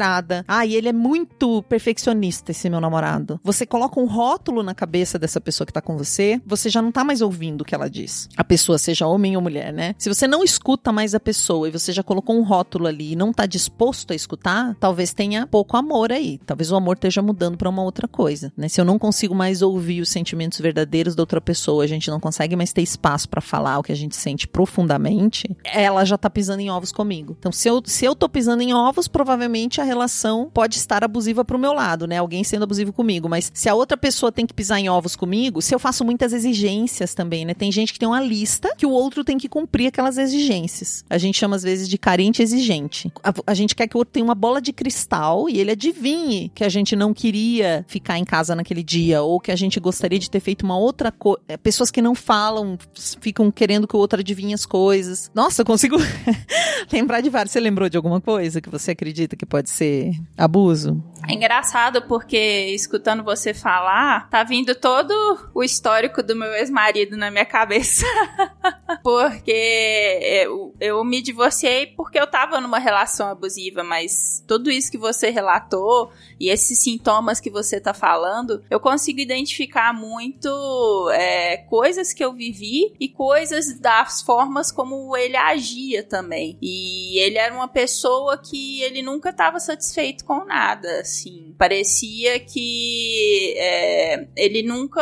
Ah, e ele é muito perfeccionista, esse meu namorado. Você coloca um rótulo na cabeça dessa pessoa que tá com você, você já não tá mais ouvindo o que ela diz. A pessoa, seja homem ou mulher, né? Se você não escuta mais a pessoa e você já colocou um rótulo ali e não tá disposto a escutar, talvez tenha pouco amor aí. Talvez o amor esteja mudando para uma outra coisa, né? Se eu não consigo mais ouvir os sentimentos verdadeiros da outra pessoa, a gente não consegue mais ter espaço para falar o que a gente sente profundamente, ela já tá pisando em ovos comigo. Então, se eu, se eu tô pisando em ovos, provavelmente a relação pode estar abusiva pro meu lado, né? Alguém sendo abusivo comigo. Mas se a outra pessoa tem que pisar em ovos comigo, se eu faço muitas exigências também, né? Tem gente que tem uma lista que o outro tem que cumprir aquelas exigências. A gente chama às vezes de carente exigente gente. A, a, gente quer que o outro tenha uma bola de cristal e ele adivinhe que a gente não queria ficar em casa naquele dia ou que a gente gostaria de ter feito uma outra coisa. É, pessoas que não falam ficam querendo que o outro adivinhe as coisas. Nossa, eu consigo lembrar de vários. Você lembrou de alguma coisa que você acredita que pode ser abuso? É engraçado porque escutando você falar, tá vindo todo o histórico do meu ex-marido na minha cabeça. porque eu, eu me divorciei porque eu tava numa relação abusiva, mas tudo isso que você relatou e esses sintomas que você tá falando, eu consigo identificar muito é, coisas que eu vivi e coisas das formas como ele agia também. E ele era uma pessoa que ele nunca estava satisfeito com nada, assim. Parecia que é, ele nunca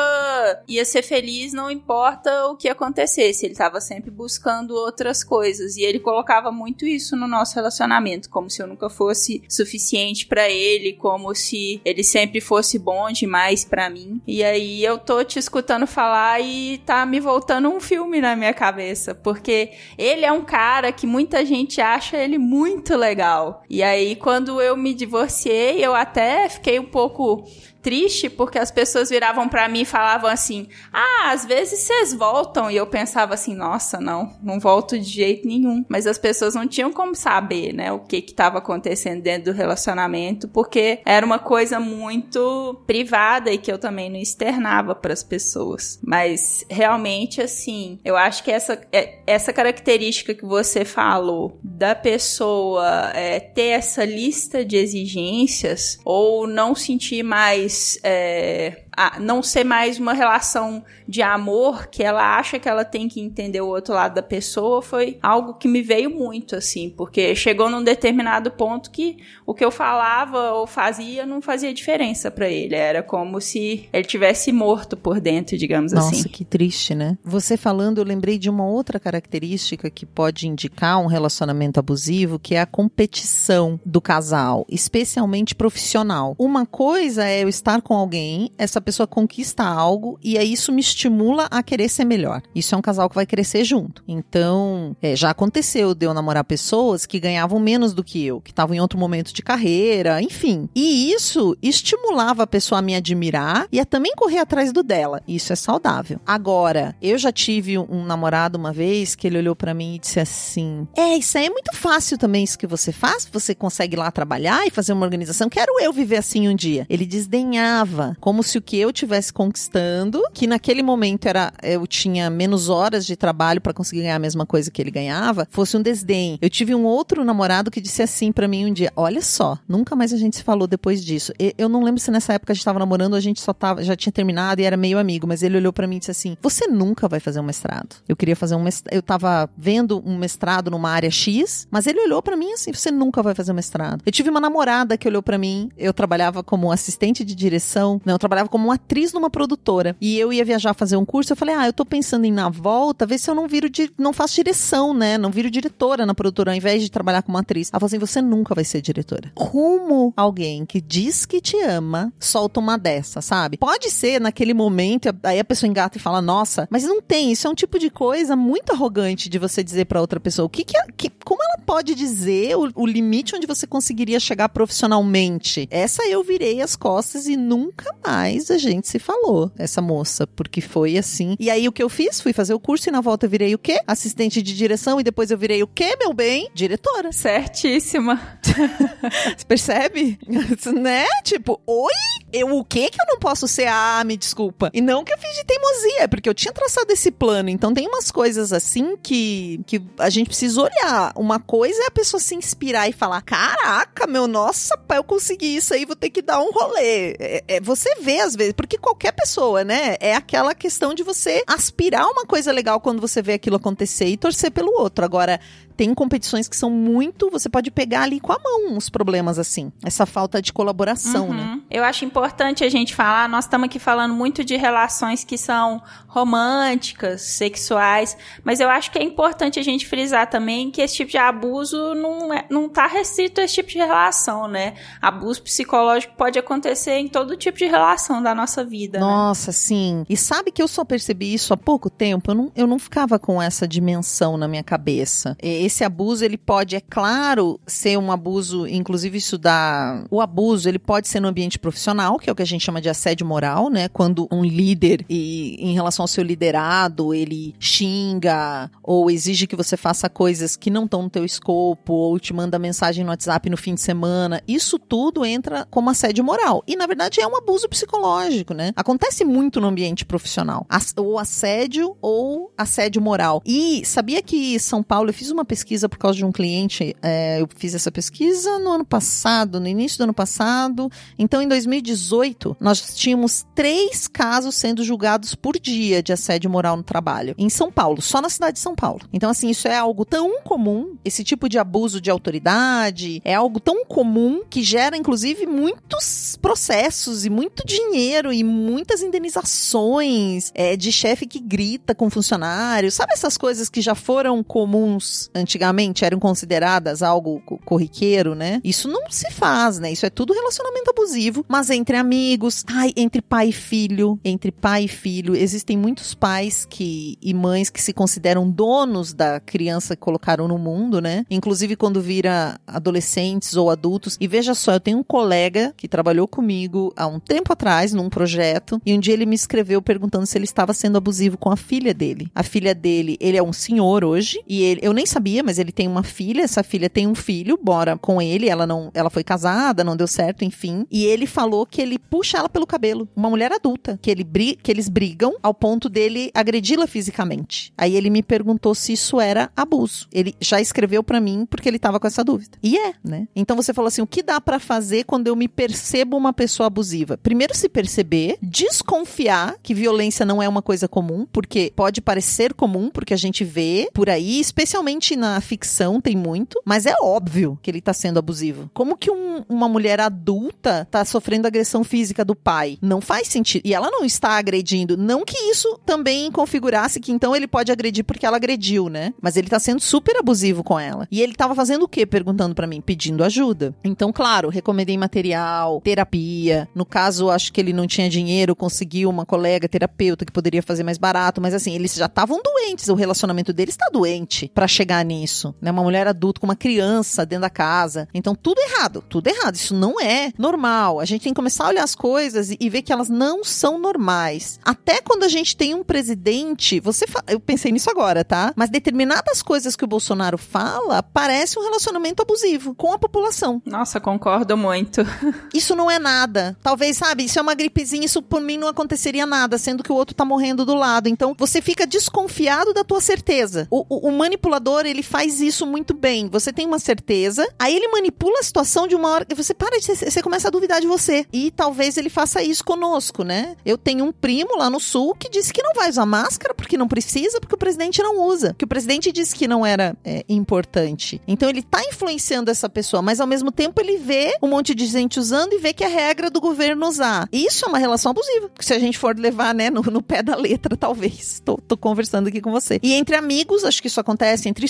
ia ser feliz, não importa o que acontecesse. Ele estava sempre buscando outras coisas e ele colocava muito isso no nosso relacionamento, como se eu nunca fosse suficiente para ele, como se ele sempre fosse bom demais para mim. E aí eu tô te escutando falar e tá me voltando um filme na minha cabeça, porque ele é um cara que muita gente acha ele muito legal. E aí quando eu me divorciei, eu até fiquei um pouco triste porque as pessoas viravam para mim e falavam assim: "Ah, às vezes vocês voltam". E eu pensava assim: "Nossa, não, não volto de jeito nenhum". Mas as pessoas não tinham como saber, né, o que que estava acontecendo dentro do relacionamento, porque era uma coisa muito privada e que eu também não externava para as pessoas. Mas realmente assim, eu acho que essa é, essa característica que você falou da pessoa é, ter essa lista de exigências ou não sentir mais é, a não ser mais uma relação de amor que ela acha que ela tem que entender o outro lado da pessoa foi algo que me veio muito assim, porque chegou num determinado ponto que o que eu falava ou fazia não fazia diferença para ele, era como se ele tivesse morto por dentro, digamos Nossa, assim. Nossa, que triste, né? Você falando, eu lembrei de uma outra característica que pode indicar um relacionamento abusivo, que é a competição do casal, especialmente profissional. Uma coisa é eu estar com alguém, essa pessoa conquista algo e aí isso me estimula a querer ser melhor. Isso é um casal que vai crescer junto. Então, é, já aconteceu de eu namorar pessoas que ganhavam menos do que eu, que estavam em outro momento de carreira, enfim. E isso estimulava a pessoa a me admirar e a também correr atrás do dela. Isso é saudável. Agora, eu já tive um namorado uma vez que ele olhou para mim e disse assim: É, isso aí é muito fácil também, isso que você faz. Você consegue lá trabalhar e fazer uma organização. Quero eu viver assim um dia. Ele desdenhava, como se o que eu tivesse conquistando, que naquele momento era eu tinha menos horas de trabalho para conseguir ganhar a mesma coisa que ele ganhava, fosse um desdém. Eu tive um outro namorado que disse assim para mim um dia: "Olha só, nunca mais a gente se falou depois disso". Eu não lembro se nessa época a gente tava namorando, a gente só tava, já tinha terminado e era meio amigo, mas ele olhou para mim e disse assim: "Você nunca vai fazer um mestrado". Eu queria fazer um mestrado, eu tava vendo um mestrado numa área X, mas ele olhou para mim assim: "Você nunca vai fazer um mestrado". Eu tive uma namorada que olhou para mim, eu trabalhava como assistente de direção, não, eu trabalhava como uma atriz numa produtora. E eu ia viajar fazer um curso, eu falei: "Ah, eu tô pensando em na volta, ver se eu não viro de, não faço direção, né? Não viro diretora na produtora ao invés de trabalhar como atriz". Ela falou assim: "Você nunca vai ser diretora". Como alguém que diz que te ama solta uma dessa, sabe? Pode ser naquele momento, aí a pessoa engata e fala: "Nossa", mas não tem, isso é um tipo de coisa muito arrogante de você dizer para outra pessoa. O que que, que como ela pode dizer o, o limite onde você conseguiria chegar profissionalmente? Essa eu virei as costas e nunca mais a gente se falou, essa moça, porque foi assim. E aí o que eu fiz? Fui fazer o curso e na volta eu virei o quê? Assistente de direção e depois eu virei o quê, meu bem? Diretora. Certíssima. Você percebe? né? Tipo, oi? Eu o quê que eu não posso ser? Ah, me desculpa. E não que eu fiz de teimosia, é porque eu tinha traçado esse plano. Então tem umas coisas assim que, que a gente precisa olhar. Uma coisa é a pessoa se inspirar e falar: caraca, meu, nossa, pai, eu consegui isso aí, vou ter que dar um rolê. É, é, você vê às vezes, porque qualquer pessoa, né? É aquela questão de você aspirar uma coisa legal quando você vê aquilo acontecer e torcer pelo outro. Agora, tem competições que são muito. Você pode pegar ali com a mão uns problemas assim. Essa falta de colaboração, Uhum. né? Eu acho importante a gente falar, nós estamos aqui falando muito de relações que são românticas, sexuais, mas eu acho que é importante a gente frisar também que esse tipo de abuso não, é, não tá restrito a esse tipo de relação, né? Abuso psicológico pode acontecer em todo tipo de relação da nossa vida. né? Nossa, sim. E sabe que eu só percebi isso há pouco tempo? Eu não, eu não ficava com essa dimensão na minha cabeça. E Esse abuso, ele pode, é claro, ser um abuso, inclusive isso dá... O abuso, ele pode ser no ambiente profissional, que é o que a gente chama de assédio moral, né? Quando um líder, e em relação ao seu liderado, ele xinga ou exige que você faça coisas que não estão no teu escopo, ou te manda mensagem no WhatsApp no fim de semana. Isso tudo entra como assédio moral. E, na verdade, é um abuso psicológico, né? Acontece muito no ambiente profissional. Ou assédio ou assédio moral. E sabia que São Paulo, eu fiz uma pesquisa por causa de um cliente, é, eu fiz essa pesquisa no ano passado, no início do ano passado. Então, em 2018, nós tínhamos três casos sendo julgados por dia de assédio moral no trabalho. Em São Paulo, só na cidade de São Paulo. Então, assim, isso é algo tão comum, esse tipo de abuso de autoridade, é algo tão comum que gera, inclusive, muitos processos e muito dinheiro e muitas indenizações é, de chefe que grita com funcionário. Sabe essas coisas que já foram comuns antigamente eram consideradas algo corriqueiro, né? Isso não se faz, né? Isso é tudo relacionamento abusivo, mas entre amigos, ai, entre pai e filho, entre pai e filho, existem muitos pais que e mães que se consideram donos da criança que colocaram no mundo, né? Inclusive quando vira adolescentes ou adultos. E veja só, eu tenho um colega que trabalhou comigo há um tempo atrás num projeto e um dia ele me escreveu perguntando se ele estava sendo abusivo com a filha dele. A filha dele, ele é um senhor hoje e ele, eu nem sabia, mas ele tem uma filha, essa filha tem um filho, bora com ele, ela não, ela foi casada, não deu certo, enfim. E ele falou que ele puxa ela pelo cabelo, uma mulher adulta, que ele que eles brigam ao ponto dele agredi-la fisicamente. Aí ele me perguntou se isso era abuso. Ele já escreveu para mim porque ele tava com essa dúvida. E é, né? Então você falou assim, o que dá para fazer quando eu me percebo uma pessoa abusiva? Primeiro se perceber, desconfiar que violência não é uma coisa comum, porque pode parecer comum, porque a gente vê por aí, especialmente na ficção tem muito, mas é óbvio que ele tá sendo abusivo. Como que um, uma mulher adulta tá sofrendo agressão física do pai? Não faz sentido. E ela não está agredindo. Não que isso também configurasse que então ele pode agredir porque ela agrediu, né? Mas ele tá sendo super abusivo com ela. E ele tava fazendo o quê? Perguntando para mim, pedindo ajuda. Então, claro, recomendei material, terapia. No caso, acho que ele não tinha dinheiro, conseguiu uma colega terapeuta que poderia fazer mais barato, mas assim, eles já estavam doentes, o relacionamento deles está doente para chegar nisso, né? Uma mulher adulta com uma criança dentro da casa. Então, tudo errado, tudo errado. Isso não é normal. A gente tem que começar a olhar as coisas e, e ver que elas não são normais. Até quando a gente tem um presidente, você fa... eu pensei nisso agora, tá? Mas determinadas coisas que o Bolsonaro fala parece um relacionamento abusivo com a população. Nossa, concordo muito. isso não é nada. Talvez, sabe, isso é uma gripezinha, isso por mim não aconteceria nada, sendo que o outro tá morrendo do lado. Então, você fica desconfiado da tua certeza. O, o, o manipulador, ele faz isso muito bem. Você tem uma certeza, aí ele manipula a situação de uma hora que você para de você começa a duvidar de você. E talvez ele faça isso conosco, né? Eu tenho um primo lá no sul que disse que não vai usar máscara porque não precisa, porque o presidente não usa. Que o presidente disse que não era é, importante. Então ele tá influenciando essa pessoa, mas ao mesmo tempo ele vê um monte de gente usando e vê que é regra do governo usar. Isso é uma relação abusiva. Se a gente for levar, né, no, no pé da letra, talvez. Tô, tô conversando aqui com você. E entre amigos, acho que isso acontece, entre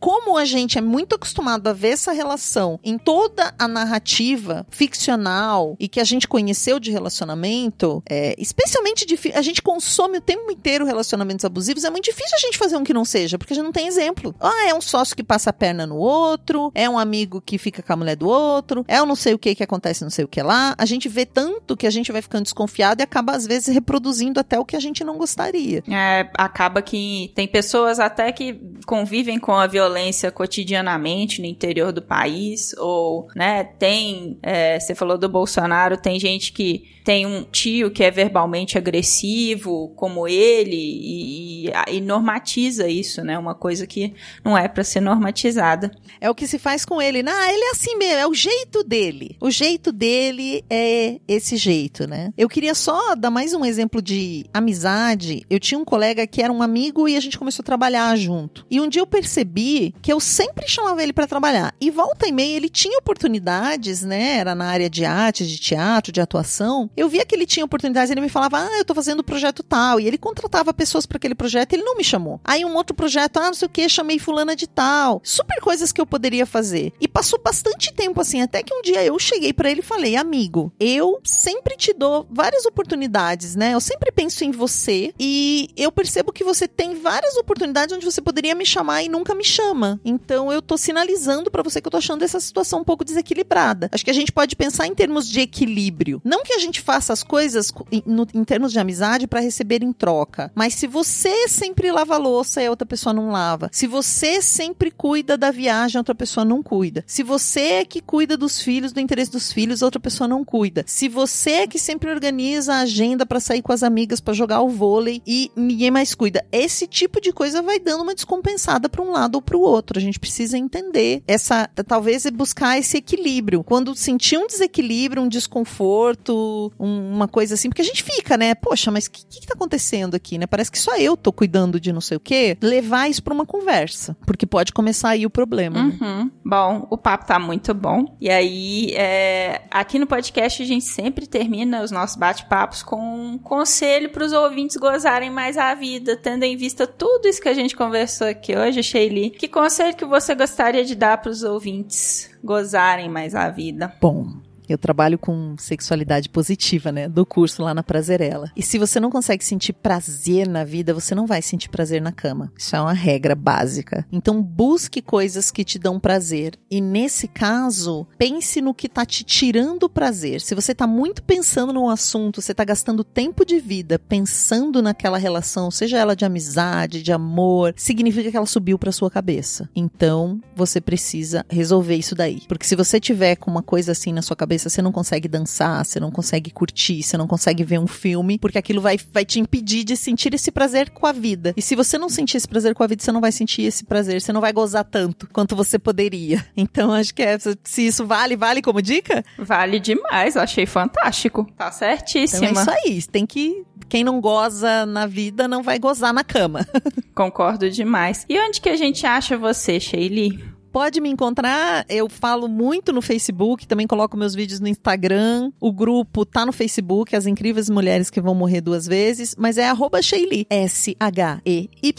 Como a gente é muito acostumado a ver essa relação em toda a narrativa ficcional e que a gente conheceu de relacionamento, é, especialmente a gente consome o tempo inteiro relacionamentos abusivos, é muito difícil a gente fazer um que não seja, porque a gente não tem exemplo. Ah, é um sócio que passa a perna no outro, é um amigo que fica com a mulher do outro, é um não sei o que que acontece não sei o que lá. A gente vê tanto que a gente vai ficando desconfiado e acaba às vezes reproduzindo até o que a gente não gostaria. É, acaba que tem pessoas até que convivem com a violência cotidianamente no interior do país, ou, né, tem, é, você falou do Bolsonaro, tem gente que tem um tio que é verbalmente agressivo, como ele, e, e, normatiza isso, né? Uma coisa que não é para ser normatizada. É o que se faz com ele. Ah, ele é assim mesmo, é o jeito dele. O jeito dele é esse jeito, né? Eu queria só dar mais um exemplo de amizade. Eu tinha um colega que era um amigo e a gente começou a trabalhar junto. E um dia eu percebi que eu sempre chamava ele para trabalhar. E volta e meia ele tinha oportunidades, né? Era na área de arte, de teatro, de atuação eu via que ele tinha oportunidades, ele me falava, ah, eu tô fazendo projeto tal, e ele contratava pessoas para aquele projeto, ele não me chamou. Aí um outro projeto, ah, não sei o que, chamei fulana de tal. Super coisas que eu poderia fazer. E passou bastante tempo assim, até que um dia eu cheguei para ele e falei, amigo, eu sempre te dou várias oportunidades, né? Eu sempre penso em você e eu percebo que você tem várias oportunidades onde você poderia me chamar e nunca me chama. Então eu tô sinalizando para você que eu tô achando essa situação um pouco desequilibrada. Acho que a gente pode pensar em termos de equilíbrio. Não que a gente faça as coisas em, no, em termos de amizade para receber em troca. Mas se você sempre lava a louça e a outra pessoa não lava, se você sempre cuida da viagem, a outra pessoa não cuida, se você é que cuida dos filhos, do interesse dos filhos, a outra pessoa não cuida, se você é que sempre organiza a agenda para sair com as amigas para jogar o vôlei e ninguém mais cuida, esse tipo de coisa vai dando uma descompensada para um lado ou para o outro. A gente precisa entender essa, talvez buscar esse equilíbrio. Quando sentir um desequilíbrio, um desconforto, um, uma coisa assim, porque a gente fica, né? Poxa, mas o que, que, tá acontecendo aqui, né? Parece que só eu tô cuidando de não sei o quê. Levar isso pra uma conversa, porque pode começar aí o problema. Né? Uhum. Né? Bom, o papo tá muito bom. E aí, é, aqui no podcast a gente sempre termina os nossos bate-papos com um conselho pros ouvintes gozarem mais a vida, tendo em vista tudo isso que a gente conversou aqui hoje, Sheili. Que conselho que você gostaria de dar para os ouvintes gozarem mais a vida? Bom, eu trabalho com sexualidade positiva, né? Do curso lá na Prazerela. E se você não consegue sentir prazer na vida, você não vai sentir prazer na cama. Isso é uma regra básica. Então busque coisas que te dão prazer. E nesse caso, pense no que tá te tirando prazer. Se você tá muito pensando num assunto, você tá gastando tempo de vida pensando naquela relação, seja ela de amizade, de amor, significa que ela subiu para sua cabeça. Então, você precisa resolver isso daí. Porque se você tiver com uma coisa assim na sua cabeça, cabeça, você não consegue dançar, você não consegue curtir, você não consegue ver um filme, porque aquilo vai, vai te impedir de sentir esse prazer com a vida. E se você não sentir esse prazer com a vida, você não vai sentir esse prazer, você não vai gozar tanto quanto você poderia. Então, acho que é, se isso vale, vale como dica? Vale demais, eu achei fantástico. Tá certíssima. Então é isso aí, tem que quem não goza na vida não vai gozar na cama. Concordo demais. E onde que a gente acha você, Sheili? Pode me encontrar. Eu falo muito no Facebook, também coloco meus vídeos no Instagram. O grupo tá no Facebook, As Incríveis Mulheres que Vão Morrer Duas Vezes, mas é arroba Sheili, S-H-E-Y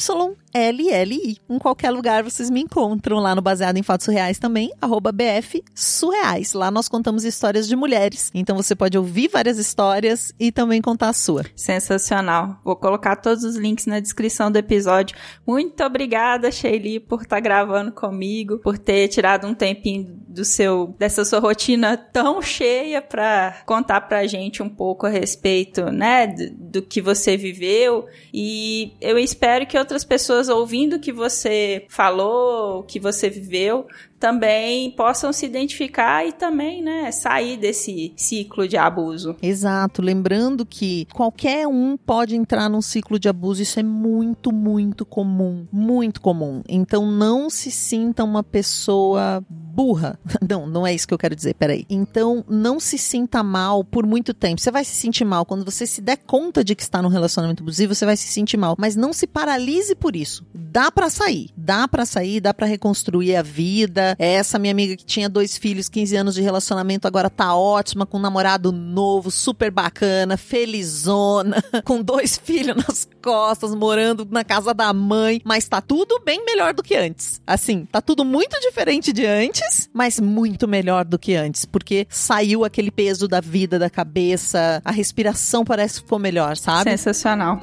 LLI. Em qualquer lugar vocês me encontram lá no Baseado em Fatos Reais também, arroba BF Surreais. Lá nós contamos histórias de mulheres. Então você pode ouvir várias histórias e também contar a sua. Sensacional. Vou colocar todos os links na descrição do episódio. Muito obrigada, Sheili, por estar tá gravando comigo, por ter tirado um tempinho do seu dessa sua rotina tão cheia para contar pra gente um pouco a respeito, né, do, do que você viveu. E eu espero que outras pessoas ouvindo o que você falou, o que você viveu, também possam se identificar e também, né, sair desse ciclo de abuso. Exato. Lembrando que qualquer um pode entrar num ciclo de abuso, isso é muito, muito comum. Muito comum. Então não se sinta uma pessoa burra. Não, não é isso que eu quero dizer, peraí. Então, não se sinta mal por muito tempo. Você vai se sentir mal quando você se der conta de que está num relacionamento abusivo, você vai se sentir mal, mas não se paralise por isso. Dá para sair, dá para sair, dá para reconstruir a vida. Essa minha amiga que tinha dois filhos, 15 anos de relacionamento, agora tá ótima com um namorado novo, super bacana, felizona, com dois filhos nas costas, morando na casa da mãe, mas tá tudo bem melhor do que antes. Assim, tá tudo muito diferente de antes antes, mas muito melhor do que antes, porque saiu aquele peso da vida da cabeça, a respiração parece que ficou melhor, sabe? Sensacional.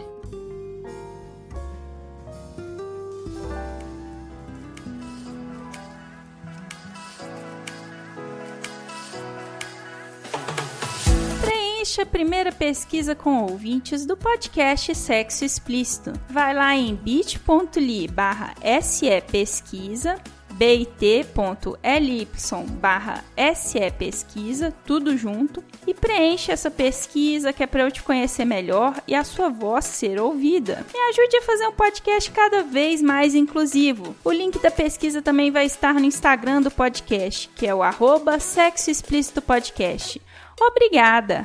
Preencha a primeira pesquisa com ouvintes do podcast Sexo Explícito. Vai lá em bit.ly barra se pesquisa bit.ly barra SE Pesquisa, tudo junto, e preencha essa pesquisa que é para eu te conhecer melhor e a sua voz ser ouvida. Me ajude a fazer um podcast cada vez mais inclusivo. O link da pesquisa também vai estar no Instagram do podcast, que é o arroba Sexo Explícito Podcast. Obrigada!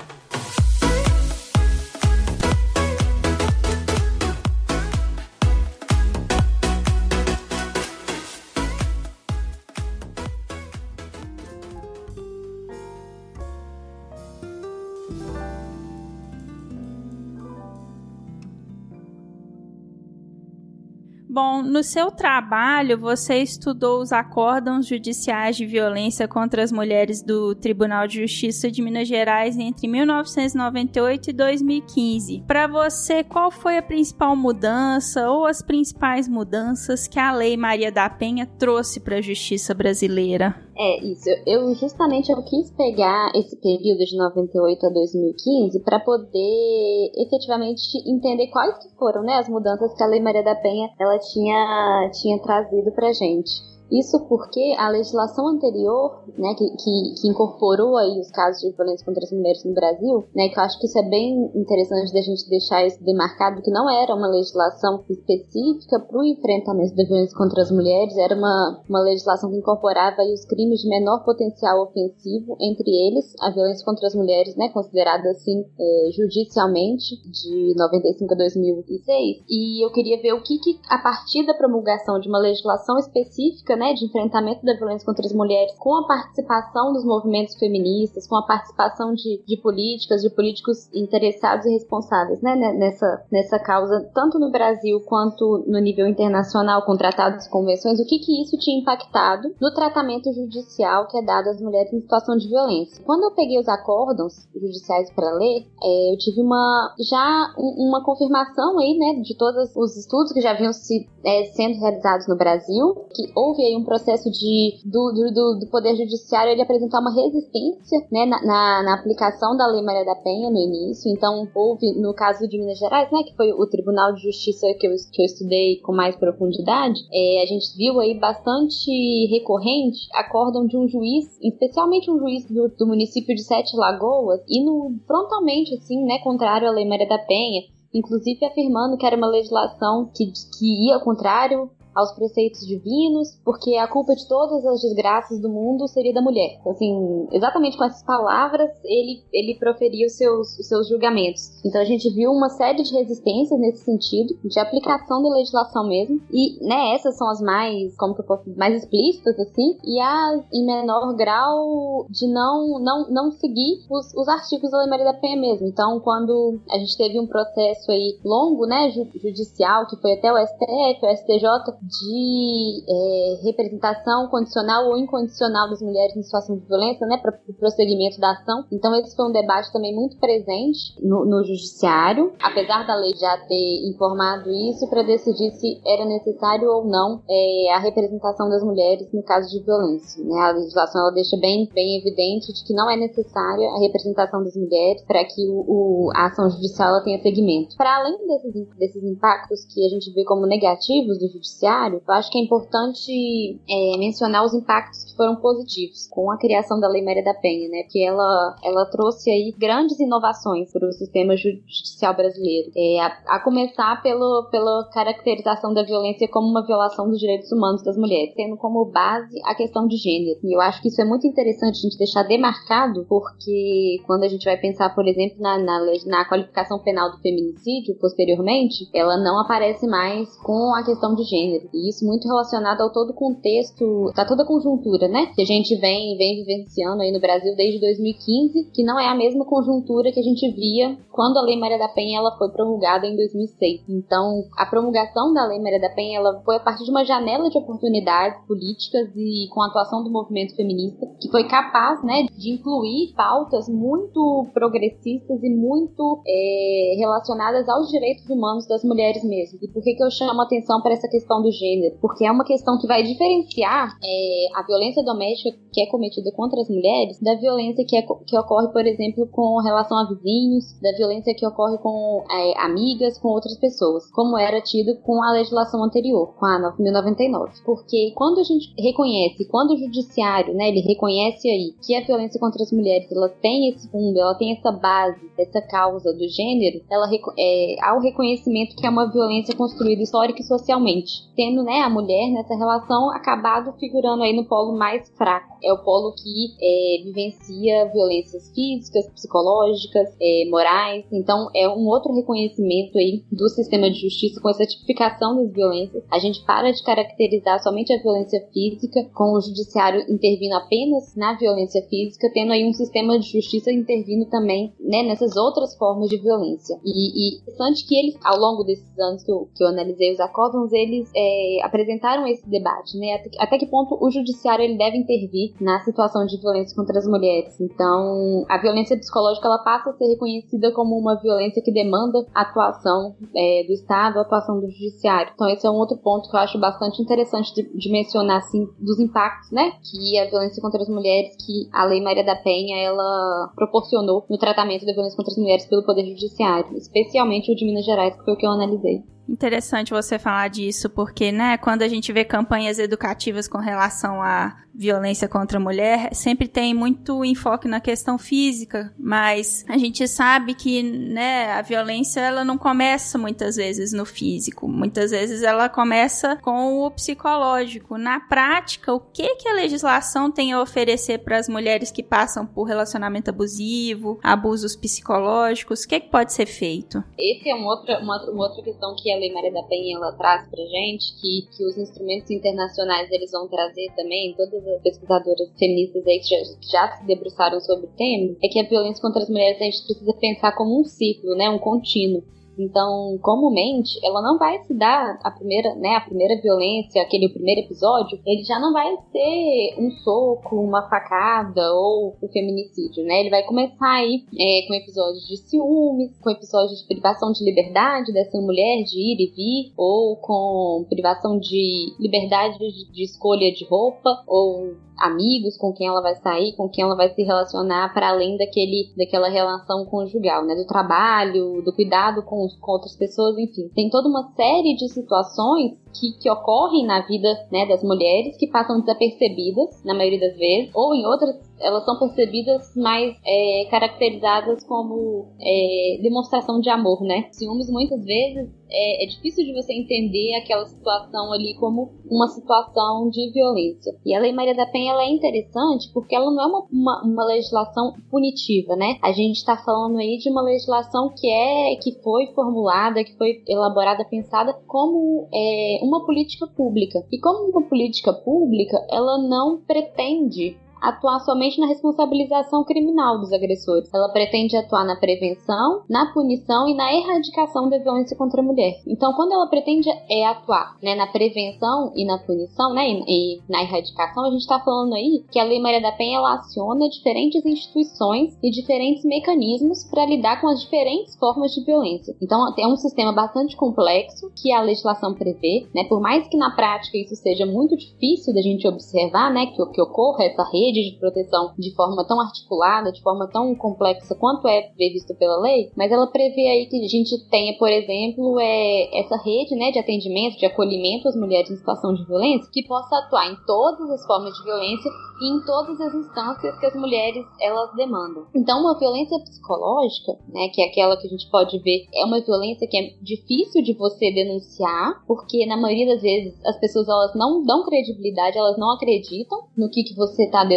Bom, no seu trabalho, você estudou os acórdãos judiciais de violência contra as mulheres do Tribunal de Justiça de Minas Gerais entre 1998 e 2015. Para você, qual foi a principal mudança ou as principais mudanças que a Lei Maria da Penha trouxe para a justiça brasileira? É, isso. Eu justamente eu quis pegar esse período de 98 a 2015 para poder efetivamente entender quais foram, né, as mudanças que a Lei Maria da Penha ela tinha tinha trazido pra gente. Isso porque a legislação anterior, né, que, que, que, incorporou aí os casos de violência contra as mulheres no Brasil, né, que eu acho que isso é bem interessante da gente deixar isso demarcado, que não era uma legislação específica para o enfrentamento da violência contra as mulheres, era uma, uma legislação que incorporava aí os crimes de menor potencial ofensivo, entre eles a violência contra as mulheres, né, considerada assim é, judicialmente, de 95 a 2006. E eu queria ver o que, que a partir da promulgação de uma legislação específica né, de enfrentamento da violência contra as mulheres, com a participação dos movimentos feministas, com a participação de, de políticas, de políticos interessados e responsáveis, né, nessa, nessa causa, tanto no Brasil quanto no nível internacional, com tratados e convenções, o que que isso tinha impactado no tratamento judicial que é dado às mulheres em situação de violência. Quando eu peguei os acórdãos judiciais para ler, é, eu tive uma já uma confirmação aí, né, de todos os estudos que já vinham se, é, sendo realizados no Brasil, que houve aí um processo de do, do, do Poder Judiciário ele apresentar uma resistência, né, na, na, na, aplicação da Lei Maria da Penha no início. Então houve no caso de Minas Gerais, né, que foi o Tribunal de Justiça que eu, que eu estudei com mais profundidade, é, a gente viu aí bastante recorrente acórdão de um juiz, especialmente um juiz do, do município de Sete Lagoas, indo frontalmente assim, né, contrário à Lei Maria da Penha, inclusive afirmando que era uma legislação que, que ia ao contrário aos preceitos divinos, porque a culpa de todas as desgraças do mundo seria da mulher. Assim, exatamente com essas palavras, ele, ele proferia os seus, os seus julgamentos. Então a gente viu uma série de resistências nesse sentido, de aplicação da legislação mesmo, e né, essas são as mais, como que eu posso mais explícitas, assim, e as em menor grau de não, não, não seguir os, os artigos da Lei Maria da Penha mesmo. Então, quando a gente teve um processo aí longo, né, judicial, que foi até o STF, o STJ, de é, representação condicional ou incondicional das mulheres em situação de violência, né, para o prosseguimento da ação. Então, esse foi um debate também muito presente no, no judiciário, apesar da lei já ter informado isso para decidir se era necessário ou não é, a representação das mulheres no caso de violência. Né? A legislação ela deixa bem, bem evidente de que não é necessária a representação das mulheres para que o, o, a ação judicial tenha seguimento. Para além desses, desses impactos que a gente vê como negativos do judiciário, eu acho que é importante é, mencionar os impactos que foram positivos com a criação da Lei Maria da Penha, né? Que ela, ela trouxe aí grandes inovações para o sistema judicial brasileiro. É, a, a, começar pelo, pela caracterização da violência como uma violação dos direitos humanos das mulheres, tendo como base a questão de gênero. E eu acho que isso é muito interessante a gente deixar demarcado, porque quando a gente vai pensar, por exemplo, na, na, na qualificação penal do feminicídio, posteriormente, ela não aparece mais com a questão de gênero. E isso muito relacionado ao todo o contexto, da toda a conjuntura, né? Que a gente vem, vem vivenciando aí no Brasil desde 2015, que não é a mesma conjuntura que a gente via quando a Lei Maria da Penha ela foi promulgada em 2006. Então, a promulgação da Lei Maria da Penha ela foi a partir de uma janela de oportunidades políticas e com a atuação do movimento feminista, que foi capaz, né, de incluir pautas muito progressistas e muito é, relacionadas aos direitos humanos das mulheres mesmo. E por que, que eu chamo a atenção para essa questão do gênero, porque é uma questão que vai diferenciar é, a violência doméstica que é cometida contra as mulheres da violência que, é, que ocorre, por exemplo, com relação a vizinhos, da violência que ocorre com é, amigas, com outras pessoas, como era tido com a legislação anterior, com a 9.099. Porque quando a gente reconhece, quando o judiciário, né, ele reconhece aí que a violência contra as mulheres, ela tem esse fundo, ela tem essa base, essa causa do gênero, ela é, há o reconhecimento que é uma violência construída histórica e socialmente, tendo né, a mulher nessa relação acabado figurando aí no polo mais fraco. É o polo que é, vivencia violências físicas, psicológicas, é, morais. Então é um outro reconhecimento aí do sistema de justiça com essa tipificação das violências. A gente para de caracterizar somente a violência física, com o judiciário intervindo apenas na violência física, tendo aí um sistema de justiça intervindo também né, nessas outras formas de violência. E, e interessante que eles, ao longo desses anos que eu, que eu analisei os acórdons, eles é, é, apresentaram esse debate, né? Até, que ponto o judiciário ele deve intervir na situação de violência contra as mulheres. Então, a violência psicológica ela passa a ser reconhecida como uma violência que demanda atuação é, do Estado, atuação do judiciário. Então, esse é um outro ponto que eu acho bastante interessante de, de mencionar, assim, dos impactos, né? Que a violência contra as mulheres, que a Lei Maria da Penha, ela proporcionou no tratamento da violência contra as mulheres pelo Poder Judiciário, especialmente o de Minas Gerais, que foi o que eu analisei. Interessante você falar disso, porque, né, quando a gente vê campanhas educativas com relação à violência contra a mulher, sempre tem muito enfoque na questão física, mas a gente sabe que, né, a violência ela não começa muitas vezes no físico, muitas vezes ela começa com o psicológico. Na prática, o que que a legislação tem a oferecer para as mulheres que passam por relacionamento abusivo, abusos psicológicos? O que, que pode ser feito? Esse é uma outra, uma, uma outra questão que a Lei Maria da Penha ela traz pra gente, que, que os instrumentos internacionais eles vão trazer também, todas as pesquisadoras feministas aí que já, já se debruçaram sobre o tema, é que a violência contra as mulheres a gente precisa pensar como um ciclo, né, um contínuo. Então, comumente, ela não vai se dar a primeira, né, a primeira violência, aquele primeiro episódio, ele já não vai ser um soco, uma facada ou o feminicídio, né? Ele vai começar aí é, com episódios de ciúmes, com episódios de privação de liberdade dessa mulher de ir e vir, ou com privação de liberdade de, de escolha de roupa, ou amigos com quem ela vai sair, com quem ela vai se relacionar para além daquele, daquela relação conjugal, né? Do trabalho, do cuidado com, com outras pessoas, enfim. Tem toda uma série de situações que, que ocorrem na vida né, das mulheres que passam desapercebidas, na maioria das vezes, ou em outras elas são percebidas mais é, caracterizadas como é, demonstração de amor, né? Ciúmes muitas vezes é, é, difícil de você entender aquela situação ali como uma situação de violência. E a Lei Maria da Penha ela é interessante porque ela não é uma, uma, uma legislação punitiva, né? A gente está falando aí de uma legislação que é que foi formulada, que foi elaborada, pensada como é, uma política pública. E como uma política pública, ela não pretende atuar somente na responsabilização criminal dos agressores. Ela pretende atuar na prevenção, na punição e na erradicação da violência contra a mulher. Então, quando ela pretende é atuar né, na prevenção e na punição, né, e, e na erradicação, a gente está falando aí que a Lei Maria da Penha ela aciona diferentes instituições e diferentes mecanismos para lidar com as diferentes formas de violência. Então, é um sistema bastante complexo que a legislação prevê, né, por mais que na prática isso seja muito difícil da gente observar, né, que, que ocorra essa rede rede de proteção de forma tão articulada, de forma tão complexa quanto é previsto pela lei, mas ela prevê aí que a gente tenha, por exemplo, é, essa rede né, de atendimento, de acolhimento às mulheres em situação de violência, que possa atuar em todas as formas de violência e em todas as instâncias que as mulheres elas demandam. Então, uma violência psicológica, né, que é aquela que a gente pode ver, é uma violência que é difícil de você denunciar, porque na maioria das vezes as pessoas elas não dão credibilidade, elas não acreditam no que, que você está denunciando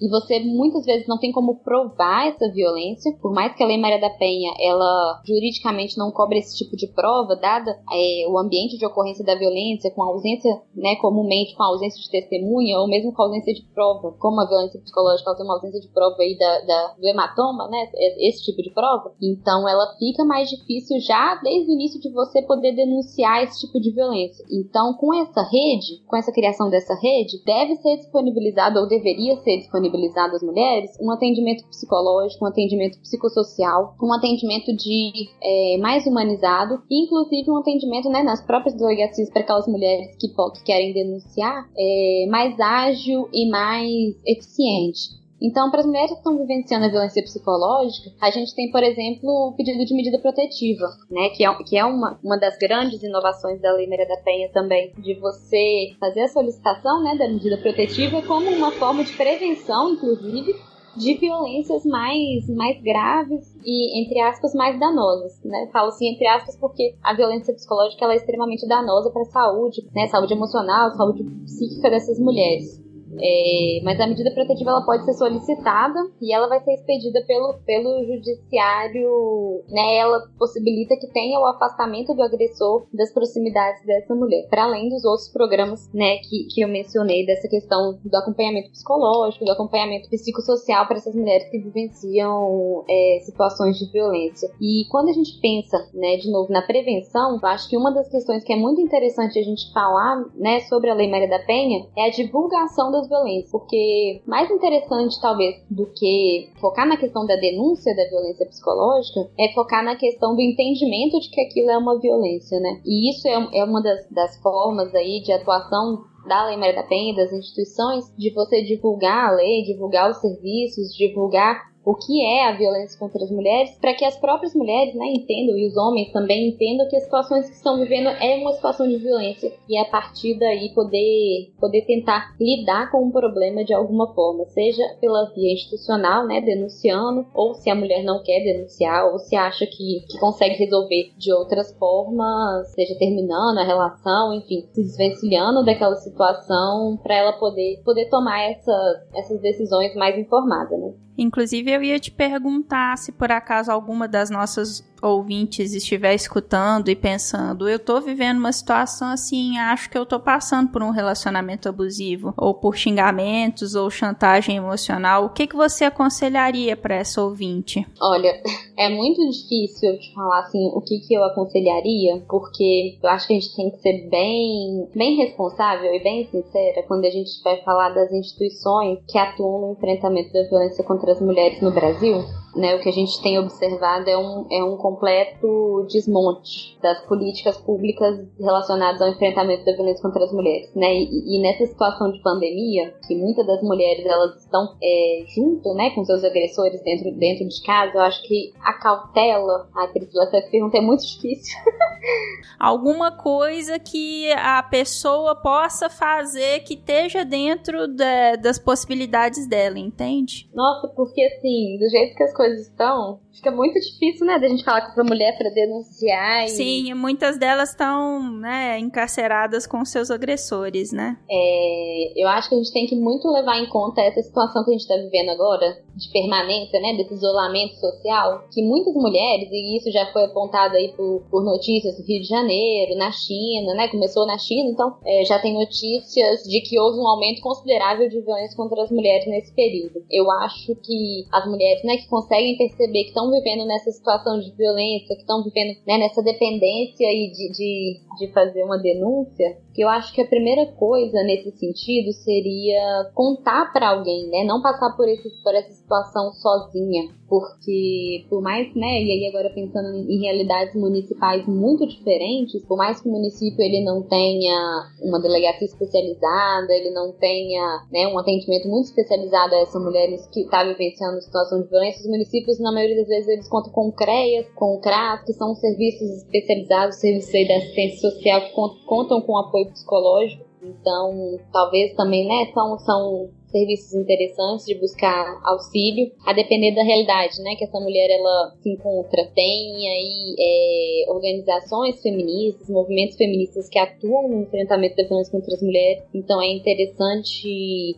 e você muitas vezes não tem como provar essa violência, por mais que a Lei Maria da Penha ela juridicamente não cobre esse tipo de prova, dada é, o ambiente de ocorrência da violência, com a ausência, né, comumente com a ausência de testemunha ou mesmo com a ausência de prova, como a violência psicológica ela tem uma ausência de prova aí da, da, do hematoma, né, esse tipo de prova, então ela fica mais difícil já desde o início de você poder denunciar esse tipo de violência. Então, com essa rede, com essa criação dessa rede, deve ser disponibilizado ou deveria ser disponibilizado às mulheres um atendimento psicológico, um atendimento psicossocial, um atendimento de é, mais humanizado, e inclusive um atendimento né, nas próprias delegacias para aquelas mulheres que, que querem denunciar, é, mais ágil e mais eficiente. Então, para as mulheres que estão vivenciando a violência psicológica, a gente tem, por exemplo, o pedido de medida protetiva, né? Que é, que é uma, uma das grandes inovações da Lei Maria da Penha também, de você fazer a solicitação né, da medida protetiva como uma forma de prevenção, inclusive, de violências mais, mais graves e, entre aspas, mais danosas. Né? Falo assim, entre aspas, porque a violência psicológica ela é extremamente danosa para a saúde, né? saúde emocional, saúde psíquica dessas mulheres. É, mas a medida protetiva ela pode ser solicitada e ela vai ser expedida pelo, pelo judiciário, né? Ela possibilita que tenha o afastamento do agressor das proximidades dessa mulher, para além dos outros programas, né, que, que eu mencionei dessa questão do acompanhamento psicológico, do acompanhamento psicossocial para essas mulheres que vivenciam é, situações de violência. E quando a gente pensa, né, de novo na prevenção, eu acho que uma das questões que é muito interessante a gente falar, né, sobre a Lei Maria da Penha é a divulgação das violências, porque mais interessante talvez do que focar na questão da denúncia da violência psicológica é focar na questão do entendimento de que aquilo é uma violência, né? E isso é, é uma das, das formas aí de atuação da Lei Maria da Penha das instituições de você divulgar a lei, divulgar os serviços, divulgar o que é a violência contra as mulheres, para que as próprias mulheres né, entendam e os homens também entendam que as situações que estão vivendo é uma situação de violência e a partir daí poder, poder tentar lidar com o um problema de alguma forma, seja pela via institucional, né, denunciando, ou se a mulher não quer denunciar, ou se acha que, que consegue resolver de outras formas, seja terminando a relação, enfim, se desvencilhando daquela situação para ela poder, poder tomar essas, essas decisões mais informadas, né? Inclusive, eu ia te perguntar se por acaso alguma das nossas ouvintes estiver escutando e pensando, eu tô vivendo uma situação assim, acho que eu tô passando por um relacionamento abusivo, ou por xingamentos, ou chantagem emocional, o que, que você aconselharia para essa ouvinte? Olha, é muito difícil eu te falar assim o que, que eu aconselharia, porque eu acho que a gente tem que ser bem, bem responsável e bem sincera quando a gente vai falar das instituições que atuam no enfrentamento da violência contra as mulheres no Brasil né, o que a gente tem observado é um, é um completo desmonte das políticas públicas relacionadas ao enfrentamento da violência contra as mulheres, né? E, e nessa situação de pandemia, que muitas das mulheres elas estão é, junto, né, com seus agressores dentro, dentro de casa, eu acho que a cautela, a Priscila, essa pergunta é muito difícil. Alguma coisa que a pessoa possa fazer que esteja dentro de, das possibilidades dela, entende? Nossa, porque assim, do jeito que as coisas estão, fica muito difícil, né, da gente falar com a mulher para denunciar. E... Sim, muitas delas estão, né, encarceradas com seus agressores, né? É, eu acho que a gente tem que muito levar em conta essa situação que a gente está vivendo agora, de permanência, né, desse isolamento social, que muitas mulheres, e isso já foi apontado aí por, por notícias do Rio de Janeiro, na China, né, começou na China, então é, já tem notícias de que houve um aumento considerável de violência contra as mulheres nesse período. Eu acho que as mulheres, né, que conseguem conseguem perceber que estão vivendo nessa situação de violência, que estão vivendo né, nessa dependência e de, de, de fazer uma denúncia, que eu acho que a primeira coisa nesse sentido seria contar para alguém, né? Não passar por, esse, por essa situação sozinha porque por mais, né, e aí agora pensando em realidades municipais muito diferentes, por mais que o município ele não tenha uma delegacia especializada, ele não tenha, né, um atendimento muito especializado a essas mulheres que estão tá vivenciando situação de violência, os municípios na maioria das vezes eles contam com CREAS, com CRAS, que são serviços especializados, serviços da assistência social que contam com apoio psicológico. Então, talvez também, né, são, são serviços interessantes de buscar auxílio, a depender da realidade, né, que essa mulher ela se encontra. Tem aí é, organizações feministas, movimentos feministas que atuam no enfrentamento da violência contra as mulheres, então é interessante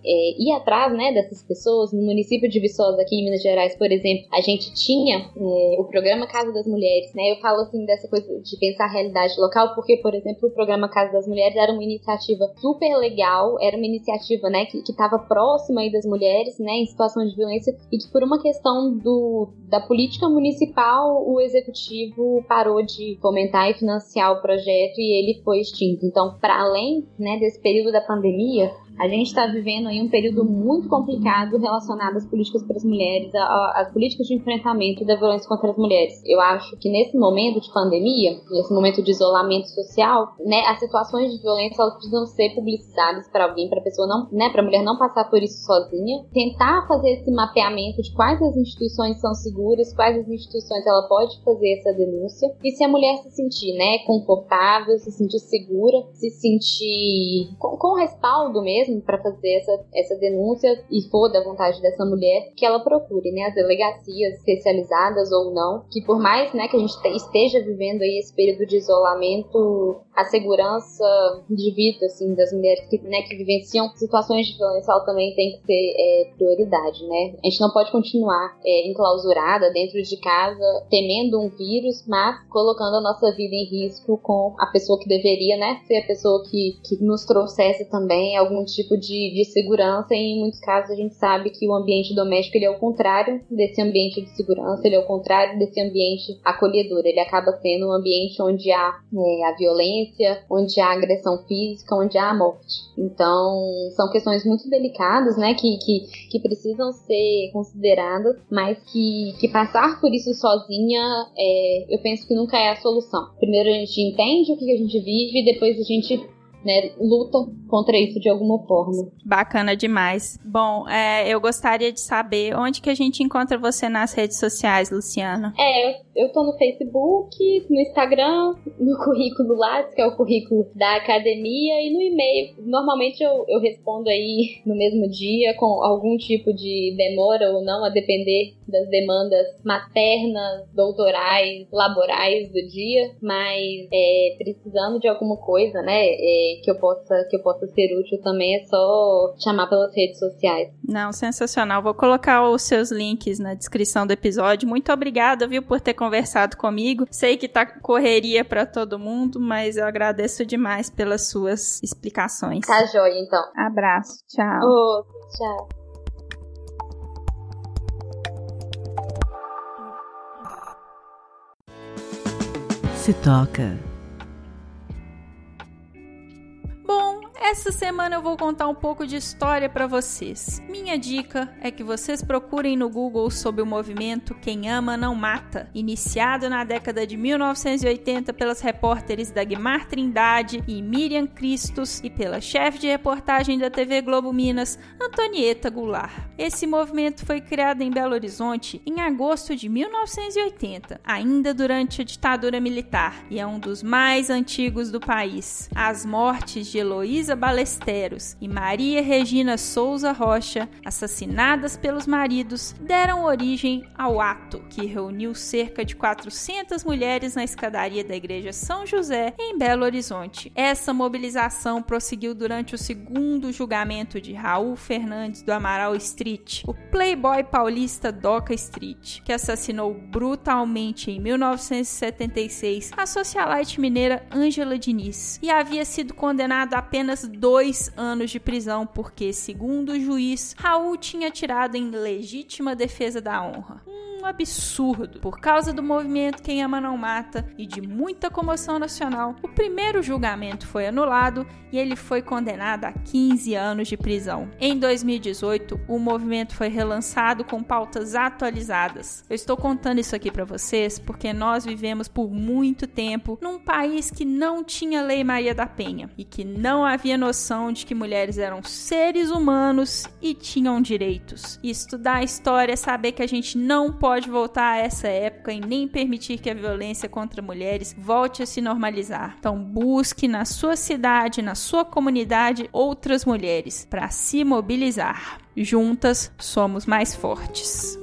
é, ir atrás, né, dessas pessoas. No município de Viçosa, aqui em Minas Gerais, por exemplo, a gente tinha é, o programa Casa das Mulheres, né, eu falo assim dessa coisa de pensar a realidade local, porque, por exemplo, o programa Casa das Mulheres era uma iniciativa super legal, era uma iniciativa, né, que estava próxima próxima aí das mulheres, né, em situação de violência, e que por uma questão do, da política municipal, o executivo parou de fomentar e financiar o projeto e ele foi extinto. Então, para além, né, desse período da pandemia, a gente está vivendo aí um período muito complicado relacionado às políticas para as mulheres, às políticas de enfrentamento da violência contra as mulheres. Eu acho que nesse momento de pandemia, nesse momento de isolamento social, né, as situações de violência elas precisam ser publicizadas para alguém, para a pessoa não, né, para a mulher não passar por isso sozinha. Tentar fazer esse mapeamento de quais as instituições são seguras, quais as instituições ela pode fazer essa denúncia. E se a mulher se sentir, né, confortável, se sentir segura, se sentir com, com respaldo mesmo mesmo para fazer essa, essa denúncia e for da vontade dessa mulher, que ela procure, né, as delegacias especializadas ou não, que por mais, né, que a gente esteja vivendo aí esse período de isolamento, a segurança de vida, assim, das mulheres que, né, que vivenciam situações de violência, ela também tem que ser é, prioridade, né? A gente não pode continuar é, enclausurada dentro de casa, temendo um vírus, mas colocando a nossa vida em risco com a pessoa que deveria, né, ser a pessoa que, que nos trouxesse também algum tipo tipo de, de segurança e em muitos casos a gente sabe que o ambiente doméstico ele é o contrário desse ambiente de segurança, ele é o contrário desse ambiente acolhedor, ele acaba sendo um ambiente onde há é, a violência, onde há agressão física, onde há a morte. Então, são questões muito delicadas, né, que, que, que precisam ser consideradas, mas que, que passar por isso sozinha, é, eu penso que nunca é a solução. Primeiro a gente entende o que a gente vive, depois a gente né, luta contra isso de alguma forma. Bacana demais. Bom, é, eu gostaria de saber onde que a gente encontra você nas redes sociais, Luciana. É, eu, eu tô no Facebook, no Instagram, no currículo lá, que é o currículo da academia, e no e-mail. Normalmente eu, eu respondo aí no mesmo dia, com algum tipo de demora ou não, a depender das demandas maternas, doutorais, laborais do dia, mas é, precisando de alguma coisa, né? É, que, que, eu possa, que eu possa ser útil também, é só chamar pelas redes sociais. Não, sensacional. Vou colocar os seus links na descrição do episódio. Muito obrigada, viu, por ter conversado comigo. Sei que tá correria para todo mundo, mas eu agradeço demais pelas suas explicações. Tá joia, então. Abraço. Tchau. Oh, tchau. Se toca. Essa semana eu vou contar um pouco de história para vocês. Minha dica é que vocês procurem no Google sobre o movimento Quem Ama Não Mata, iniciado na década de 1980 pelas repórteres Dagmar Trindade e Miriam Cristos e pela chefe de reportagem da TV Globo Minas, Antonieta Goulart. Esse movimento foi criado em Belo Horizonte em agosto de 1980, ainda durante a ditadura militar, e é um dos mais antigos do país. As mortes de Heloísa Balesteros e Maria Regina Souza Rocha, assassinadas pelos maridos, deram origem ao ato que reuniu cerca de 400 mulheres na escadaria da Igreja São José, em Belo Horizonte. Essa mobilização prosseguiu durante o segundo julgamento de Raul Fernandes do Amaral Street, o playboy paulista Doca Street, que assassinou brutalmente em 1976 a socialite mineira Ângela Diniz e havia sido condenado a apenas dois anos de prisão, porque, segundo o juiz, Raul tinha tirado em legítima defesa da honra um absurdo. Por causa do movimento Quem Ama Não Mata e de muita comoção nacional, o primeiro julgamento foi anulado e ele foi condenado a 15 anos de prisão. Em 2018, o movimento foi relançado com pautas atualizadas. Eu estou contando isso aqui para vocês porque nós vivemos por muito tempo num país que não tinha Lei Maria da Penha e que não havia noção de que mulheres eram seres humanos e tinham direitos. estudar a história é saber que a gente não pode pode voltar a essa época e nem permitir que a violência contra mulheres volte a se normalizar. Então, busque na sua cidade, na sua comunidade, outras mulheres para se mobilizar. Juntas somos mais fortes.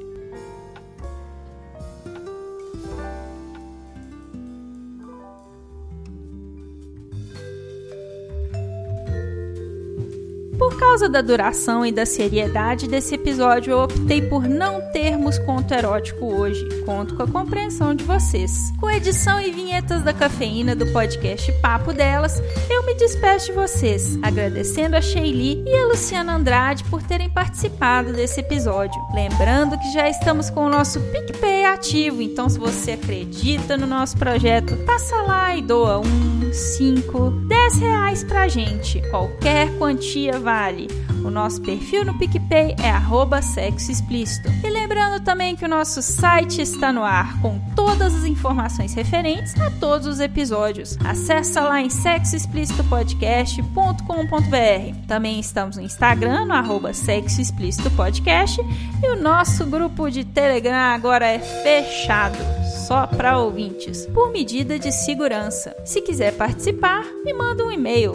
Por causa da duração e da seriedade desse episódio, eu optei por não termos conto erótico hoje. Conto com a compreensão de vocês. Com edição e vinhetas da cafeína do podcast Papo Delas, eu me despeço de vocês, agradecendo a Sheili e a Luciana Andrade por terem participado desse episódio. Lembrando que já estamos com o nosso PicPay ativo, então se você acredita no nosso projeto, passa lá e doa um, cinco, dez reais pra gente. Qualquer quantia vale. O nosso perfil no PicPay é arroba sexo explícito. E lembrando também que o nosso site está no ar com todas as informações referentes a todos os episódios. Acesse lá em sexoexplicitopodcast.com.br. Também estamos no Instagram, no arroba sexo explícito podcast. E o nosso grupo de Telegram agora é fechado só para ouvintes, por medida de segurança. Se quiser participar, me manda um e-mail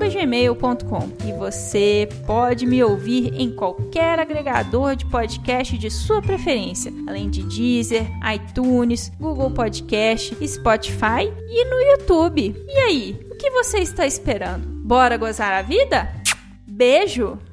sexoexplicitopodcast@gmail.com e você pode me ouvir em qualquer agregador de podcast de sua preferência, além de Deezer, iTunes, Google Podcast, Spotify e no YouTube. E aí, o que você está esperando? Bora gozar a vida? Beijo!